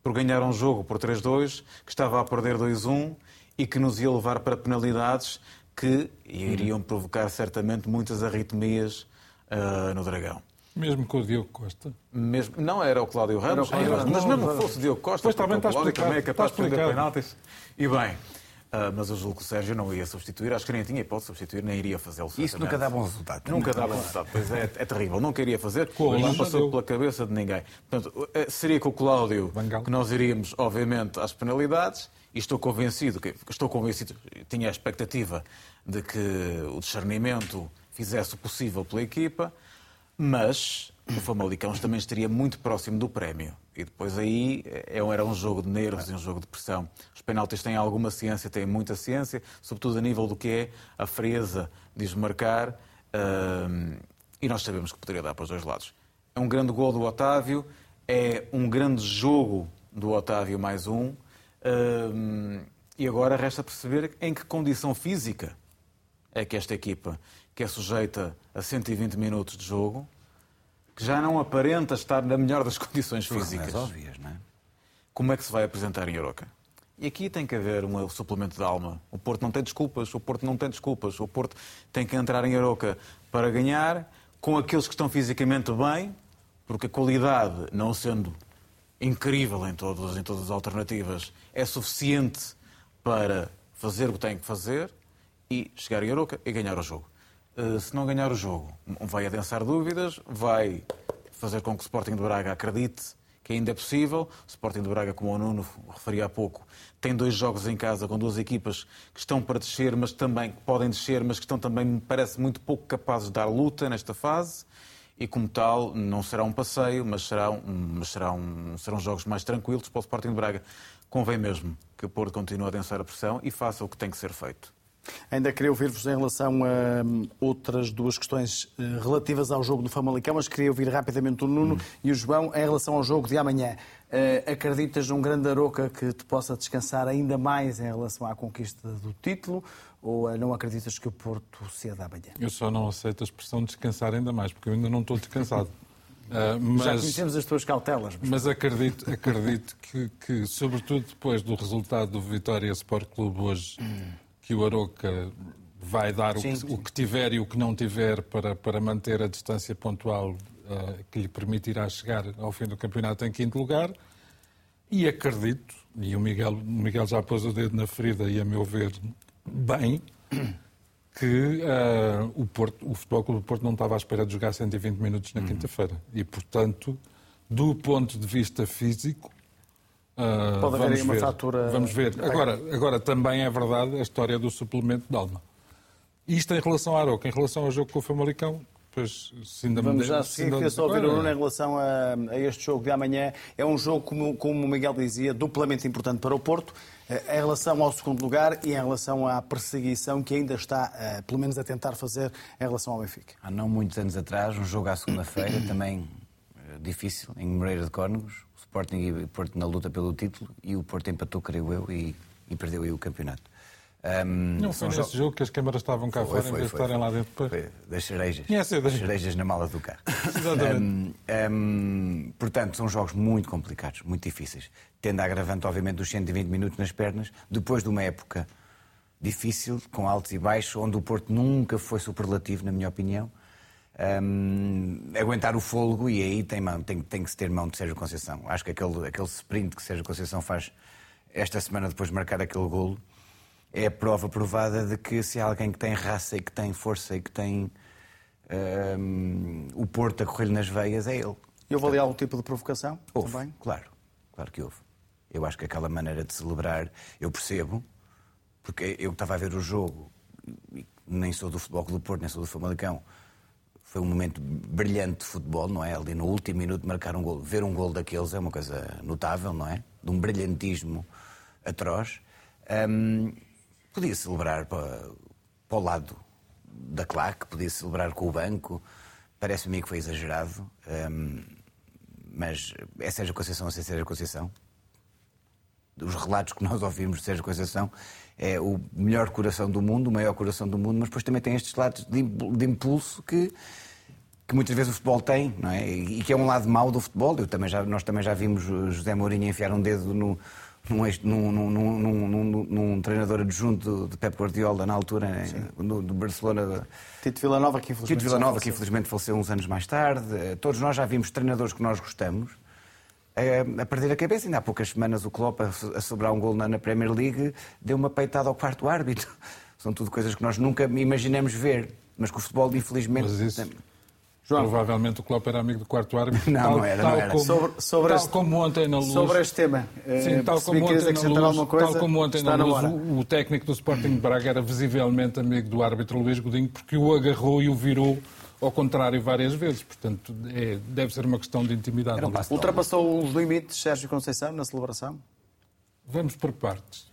por ganhar um jogo por 3-2, que estava a perder 2-1 e que nos ia levar para penalidades que iriam provocar certamente muitas arritmias uh, no Dragão.
Mesmo com o Diogo Costa?
Mesmo, não era o Cláudio Ramos, era o Cláudio mas mesmo que fosse o Diogo Costa,
pois também está
o Cláudio
também
é capaz de prender penaltis. E bem, Uh, mas eu julgo que o Sérgio não ia substituir, acho que nem tinha hipótese de substituir, nem iria fazê-lo.
Isso nunca dá bom resultado.
Nunca dá bom resultado, pois é, é terrível. Não queria fazer, mas não passou pela cabeça de ninguém. Portanto, eh, seria com o Cláudio que nós iríamos, obviamente, às penalidades, e estou convencido, que, estou convencido, tinha a expectativa de que o discernimento fizesse o possível pela equipa, mas o Famalicão também estaria muito próximo do prémio. E depois aí é, era um jogo de nervos e um jogo de pressão. Os penaltis têm alguma ciência, têm muita ciência, sobretudo a nível do que é a frieza de desmarcar. e nós sabemos que poderia dar para os dois lados. É um grande gol do Otávio, é um grande jogo do Otávio mais um. E agora resta perceber em que condição física é que esta equipa, que é sujeita a 120 minutos de jogo, que já não aparenta estar na melhor das condições físicas.
óbvias, não é?
Como é que se vai apresentar em Oroca? E aqui tem que haver um suplemento de alma. O Porto não tem desculpas, o Porto não tem desculpas. O Porto tem que entrar em Aroca para ganhar, com aqueles que estão fisicamente bem, porque a qualidade, não sendo incrível em todas, em todas as alternativas, é suficiente para fazer o que tem que fazer e chegar em Aroca e ganhar o jogo. Uh, se não ganhar o jogo, vai adensar dúvidas, vai fazer com que o Sporting de Braga acredite que ainda é possível. O Sporting de Braga, como o Nuno referia há pouco, tem dois jogos em casa com duas equipas que estão para descer, mas também que podem descer, mas que estão também, me parece, muito pouco capazes de dar luta nesta fase. E como tal, não será um passeio, mas, mas será um, serão jogos mais tranquilos para o Sporting de Braga. Convém mesmo que o Porto continue a densar a pressão e faça o que tem que ser feito.
Ainda queria ouvir-vos em relação a hum, outras duas questões eh, relativas ao jogo do Famalicão, mas queria ouvir rapidamente o Nuno hum. e o João em relação ao jogo de amanhã. Uh, acreditas num grande Aroca que te possa descansar ainda mais em relação à conquista do título ou uh, não acreditas que o Porto ceda amanhã?
Eu só não aceito a expressão descansar ainda mais, porque eu ainda não estou descansado.
Uh, mas, Já conhecemos as tuas cautelas.
Mas, mas acredito, acredito que, que, sobretudo depois do resultado do Vitória Sport Clube hoje, que o Aroca vai dar sim, o, que, sim. o, que, tiver e o que não tiver para, para manter a distância pontual uh, que lhe permitirá chegar ao fim do campeonato em quinto lugar. E acredito, e o Miguel, o Miguel já pôs o dedo na ferida e, a meu ver, bem, que uh, o, Porto, o Futebol Clube do Porto não estava à espera de jogar 120 minutos na uhum. quinta-feira. E, portanto, do ponto de vista físico,
Uh, Pode haver aí uma
ver,
fatura.
Vamos ver. Agora, agora, também é verdade a história do suplemento de alma. Isto em relação à Aroca, em relação ao jogo com o Famalicão, pois se ainda
Vamos já seguir, queria só ouvir o Nuno em relação a, a, este jogo de amanhã. É um jogo, como, como o Miguel dizia, duplamente importante para o Porto, eh, em relação ao segundo lugar e em relação à perseguição que ainda está, eh, pelo menos, a tentar fazer em relação ao Benfica.
Há não muitos anos atrás, um jogo à segunda-feira, também eh, difícil, em Moreira de Córnegos, Sporting e Porto na luta pelo título e o Porto empatou, creio eu, e, e perdeu aí o campeonato.
Um, não foi nesse jogo que as câmaras estavam cá foi, fora foi, em vez de estarem lá dentro.
Foi, das cerejas.
Yes, das
cerejas na mala do carro. Exatamente. Um, um, portanto, são jogos muito complicados, muito difíceis. Tendo a agravante, obviamente, dos 120 minutos nas pernas, depois de uma época difícil, com altos e baixos, onde o Porto nunca foi superlativo, na minha opinião um, aguentar o fôlego e aí tem, mão, tem, tem que se ter mão de Sérgio Conceição. Acho que aquele, aquele sprint que Sérgio Conceição faz esta semana depois de marcar aquele golo é a prova provada de que se há alguém que tem raça e que tem força e que tem um, o Porto a correr-lhe nas veias, é ele.
E houve ali algum tipo de provocação?
Houve, também? claro. Claro que houve. Eu acho que aquela maneira de celebrar, eu percebo, porque eu estava a ver o jogo, nem sou do Futebol do Porto, nem sou do Famalicão, foi um momento brilhante de futebol, não é? Ali no último minuto marcar um gol, ver um gol daqueles é uma coisa notável, não é? De um brilhantismo atroz. Um, podia celebrar para, para o lado da claque, podia celebrar com o banco. Parece-me que foi exagerado. Um, mas é Sérgio Conceição a ser Sérgio Conceição. Os relatos que nós ouvimos de Sérgio Conceição é o melhor coração do mundo, o maior coração do mundo, mas depois também tem estes lados de impulso que, que muitas vezes o futebol tem, não é? E que é um lado mau do futebol. Eu também já, nós também já vimos José Mourinho enfiar um dedo no, num, num, num, num, num, treinador adjunto de Pep Guardiola na altura, no, do Barcelona.
Tito Villanova, que infelizmente,
Tito Villanova, que infelizmente faleceu uns anos mais tarde. Todos nós já vimos treinadores que nós gostamos a perder a cabeça. Ainda há poucas semanas o Klopp, a sobrar um gol na Premier League, deu uma peitada ao quarto árbitro. São tudo coisas que nós nunca imaginamos ver, mas que o futebol, infelizmente...
Mas isso... João. Provavelmente o Klopp era amigo do quarto árbitro.
Não, tal, não era,
tal
não era.
Como, sobre, sobre tal este, como ontem na luz.
Sobre este tema.
Sim, eh, tal como ontem na luz, coisa, tal como ontem na luz o, o, técnico do Sporting de Braga era visivelmente amigo do árbitro Luís Godinho porque o agarrou e o virou ao contrário várias vezes. Portanto, é, deve ser uma questão de intimidade.
Um Ultrapassou os limites Sérgio Conceição na celebração?
Vamos por partes.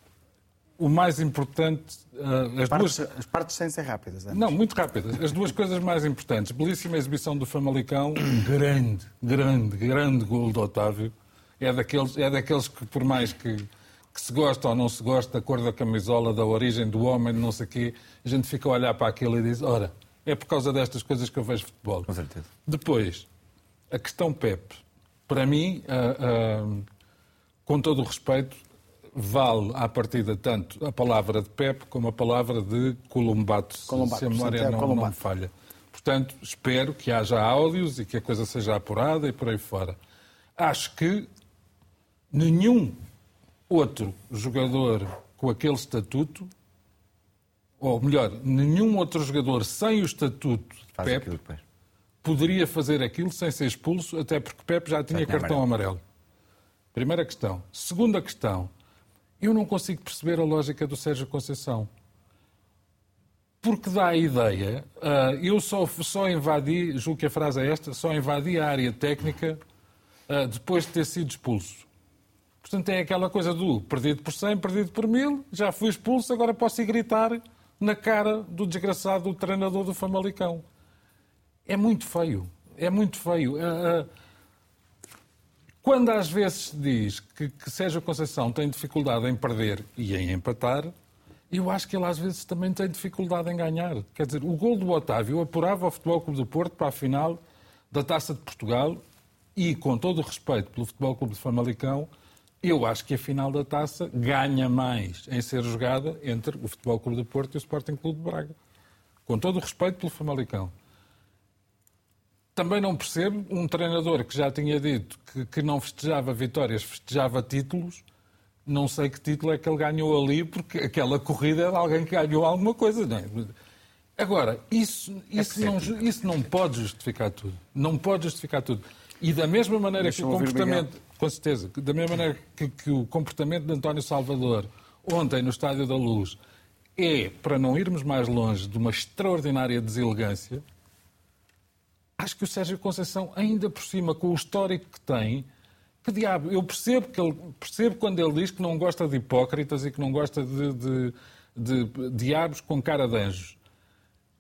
O mais importante. Uh,
as, partes, duas... as partes sem ser rápidas. Antes.
Não, muito rápidas. As duas coisas mais importantes. Belíssima exibição do Famalicão. grande, grande, grande gol do Otávio. É daqueles, é daqueles que, por mais que, que se gosta ou não se gosta da cor da camisola, da origem do homem, não sei o quê, a gente fica a olhar para aquilo e diz: ora, é por causa destas coisas que eu vejo futebol.
Com certeza.
Depois, a questão Pep. Para mim, uh, uh, com todo o respeito, vale à partida tanto a palavra de Pep como a palavra de Colombato,
Colombato,
se a memória
é
não, não me falha. Portanto, espero que haja áudios e que a coisa seja apurada e por aí fora. Acho que nenhum outro jogador com aquele estatuto, ou melhor, nenhum outro jogador sem o estatuto de
Faz
Pep
aquilo depois.
poderia fazer aquilo sem ser expulso, até porque Pep já tinha
tinha
cartão amarelo. Primeira questão. Segunda questão. Eu não consigo perceber a lógica do Sérgio Conceição. Porque dá a ideia, ah, eu só, só invadi, julgo que a frase é esta, só invadi a área técnica ah, depois de ter sido expulso. Portanto, é aquela coisa do perdido por 100, perdido por mil, já fui expulso, agora posso ir gritar na cara do desgraçado treinador do Famalicão. É muito feio. É muito feio. Ah, quando às vezes se diz que, que Sérgio Conceição tem dificuldade em perder e em empatar, eu acho que ele às vezes também tem dificuldade em ganhar. Quer dizer, o gol do Otávio apurava o Futebol Clube do Porto para a final da Taça de Portugal e, com todo o respeito pelo Futebol Clube de Famalicão, eu acho que a final da Taça ganha mais em ser jogada entre o Futebol Clube do Porto e o Sporting Clube de Braga. Com todo o respeito pelo Famalicão. Também não percebo um treinador que já tinha dito que, que não festejava vitórias, festejava títulos. Não sei que título é que ele ganhou ali, porque aquela corrida é de alguém que ganhou alguma coisa. Não é? Agora, isso, isso, não, isso não pode justificar tudo. Não pode justificar tudo. E da mesma maneira que o comportamento, com certeza, da mesma maneira que, que o comportamento de António Salvador ontem no Estádio da Luz é, para não irmos mais longe, de uma extraordinária deselegância, acho que o Sérgio Conceição, ainda por cima, com o histórico que tem, que diabo, eu percebo, que ele, percebo quando ele diz que não gosta de hipócritas e que não gosta de, de, de diabos com cara de anjos.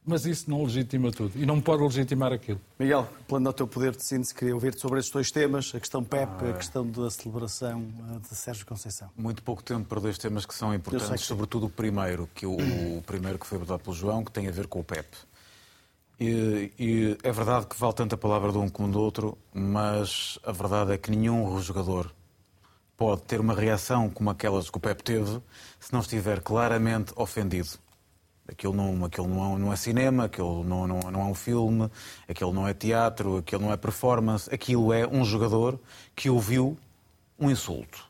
Mas isso não legitima tudo. E não pode legitimar aquilo.
Miguel, plano ao teu poder de síntese, queria ouvir-te sobre estes dois temas, a questão PEP,
Ah, é.
a questão da celebração eh, de Sérgio Conceição.
Muito pouco tempo para dois temas que são importantes,
que sim.
sobretudo o primeiro, que o, o primeiro que foi abordado pelo João, que tem a ver com o PEP. E, e é verdade que vale tanto a palavra de um como do outro, mas a verdade é que nenhum jogador pode ter uma reação como aquelas que o Pep teve se não estiver claramente ofendido. Aquilo não, aquilo não, é, não é cinema, aquilo não, não, não é um filme, aquilo não é teatro, aquilo não é performance, aquilo é um jogador que ouviu um insulto.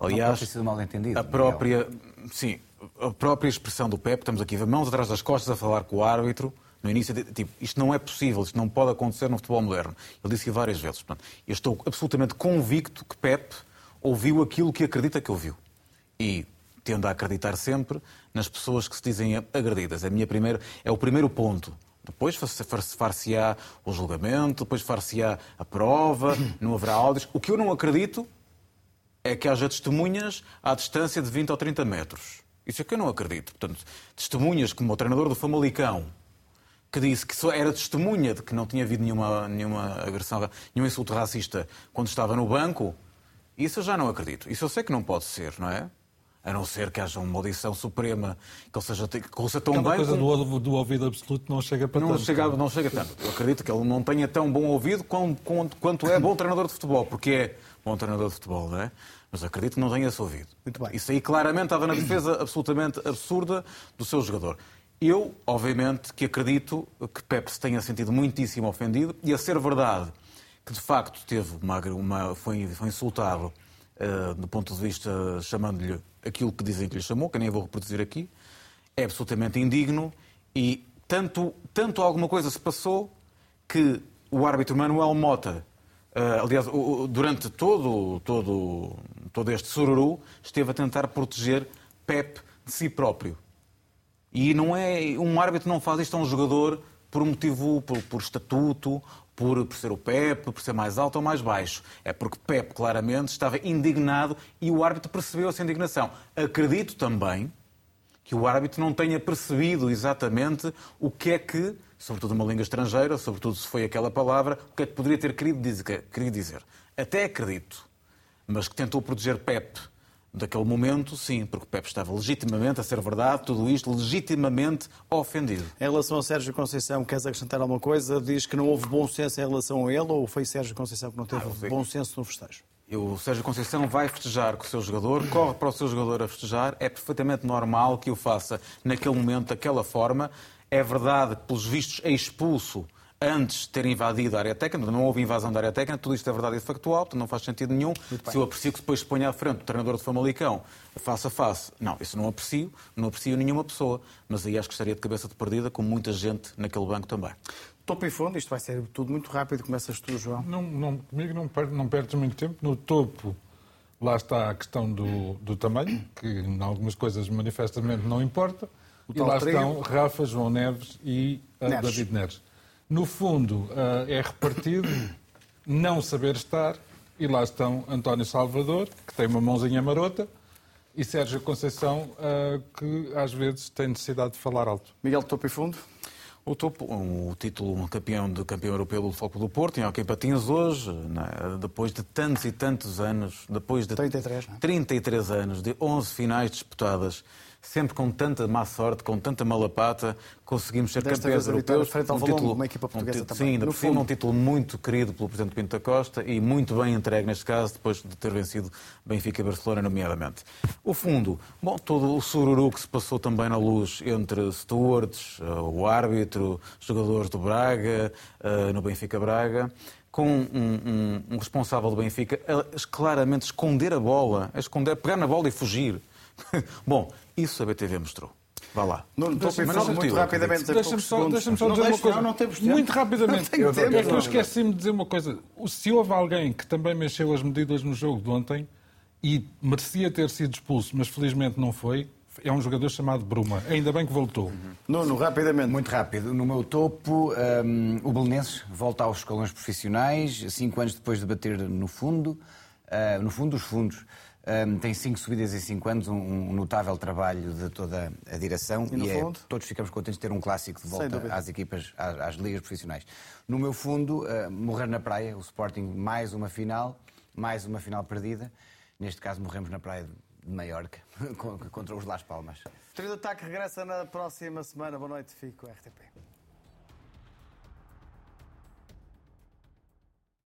Aliás,
sido mal entendido.
a própria, sim, a própria expressão do Pep, estamos aqui, mãos atrás das costas a falar com o árbitro, no início, tipo, isto não é possível, isto não pode acontecer no futebol moderno. Ele disse várias vezes. Portanto, eu estou absolutamente convicto que Pep ouviu aquilo que acredita que ouviu. E tendo a acreditar sempre nas pessoas que se dizem agredidas. É, minha primeira, é o primeiro ponto. Depois far- far-se-á o julgamento, depois far-se-á a prova, não haverá áudios. O que eu não acredito é que haja testemunhas à distância de 20 ou 30 metros. Isso é que eu não acredito. Portanto, testemunhas como o treinador do Famalicão, que disse que só era testemunha de que não tinha havido nenhuma, nenhuma agressão, nenhum insulto racista quando estava no banco, isso eu já não acredito. Isso eu sei que não pode ser, não é? A não ser que haja uma audição suprema, que ele seja que ouça tão
Aquela
bem.
coisa
como-
do, do ouvido absoluto não chega para
não
tanto.
chega, não chega tanto. Eu acredito que ele não tenha tão bom ouvido quanto, quanto- quanto é bom treinador de futebol, porque é bom treinador de futebol, não é? Mas acredito que não tenha esse ouvido.
Muito bem.
Isso aí claramente estava na defesa absolutamente absurda do seu jogador. Eu, obviamente, que acredito que Pepe se tenha sentido muitíssimo ofendido e a ser verdade que de facto teve uma, uma- foi, foi insultado eh, do ponto de vista chamando-lhe aquilo que dizem que lhe chamou, que nem vou reproduzir aqui, é absolutamente indigno e tanto, tanto alguma coisa se passou que o árbitro Manuel Mota, eh, aliás, o- durante todo, todo, todo este sururu, esteve a tentar proteger Pep de si próprio. E não é um árbitro não faz isto a um jogador por motivo, por, por estatuto, por, por ser o Pep, por ser mais alto ou mais baixo. É porque Pep claramente estava indignado e o árbitro percebeu essa indignação. Acredito também que o árbitro não tenha percebido exatamente o que é que, sobretudo numa língua estrangeira, sobretudo se foi aquela palavra, o que é que poderia ter. Querido dizer. Até acredito, mas que tentou proteger Pep daquele momento, sim, porque Pep estava legitimamente, a ser verdade, tudo isto, legitimamente ofendido.
Em relação a Sérgio Conceição, queres acrescentar alguma coisa? Diz que não houve bom senso em relação a ele ou foi Sérgio Conceição que não teve
Ah,
bom senso no festejo?
o Sérgio Conceição vai festejar com o seu jogador, corre para o seu jogador a festejar, é perfeitamente normal que o faça naquele momento, daquela forma. É verdade que, pelos vistos, é expulso antes de ter invadido a área técnica, não houve invasão da área técnica, tudo isto é verdade e factual, portanto não faz sentido nenhum. Se eu aprecio que depois se ponha à frente o treinador de Famalicão, face a face, não, isso não aprecio, não aprecio nenhuma pessoa, mas aí acho que estaria de cabeça de perdida, com muita gente naquele banco também.
Topo e fundo, isto vai ser tudo muito rápido, começas tu, João.
Não, não, comigo não, per, não perdes muito tempo. No topo, lá está a questão do, do tamanho, que em algumas coisas manifestamente não importa. e lá trio. estão Rafa, João Neves e uh, Neves. David Neres. No fundo, uh, é repartido não saber estar, e lá estão António Salvador, que tem uma mãozinha marota, e Sérgio Conceição, uh, que às vezes tem necessidade de falar alto.
Miguel Topo e Fundo?
O topo, o título campeão de campeão europeu do Futebol do Porto, em Hockey Patins hoje, é? depois de tantos e tantos anos, depois de
33, é?
33 anos, de 11 finais disputadas, sempre com tanta má sorte, com tanta malapata, conseguimos ser
Desta
campeões europeus.
Frente ao um título, uma equipa portuguesa
um
também.
Sim, ainda por cima, um título muito querido pelo Presidente Pinto da Costa e muito bem entregue neste caso, depois de ter vencido Benfica e Barcelona, nomeadamente. O fundo, bom, todo o sururu que se passou também na luz entre stewards, eh, o árbitro, jogadores do Braga, eh, no Benfica Braga com um, um, um, responsável do Benfica a claramente esconder a bola, a esconder, pegar na bola e fugir. Bom, isso a BTV mostrou. Vá lá.
Não, deixa mas não, muito rapidamente.
Deixa-me só, deixa só dizer uma coisa. Não, não temos tempo. Muito rapidamente. Não tempo, é que eu esqueci-me de dizer uma coisa. Se houve alguém que também mexeu as medidas no jogo de ontem e merecia ter sido expulso, mas felizmente não foi, é um jogador chamado Bruma. Ainda bem que voltou. Uhum.
Nuno, rapidamente.
Muito rápido. No meu topo, um, o Belenenses volta aos escalões profissionais, cinco anos depois de bater no fundo, uh, no fundo dos fundos. Um, tem cinco subidas em cinco anos, um, um, notável trabalho de toda a direção
e, e
é, todos ficamos contentes de ter um clássico de volta às equipas, às, às, ligas profissionais. No meu fundo, uh, morrer na praia, o Sporting mais uma final, mais uma final perdida. Neste caso morremos na praia de Maiorca contra os Las Palmas.
O trio de ataque regressa na próxima semana. Boa noite, fico RTP.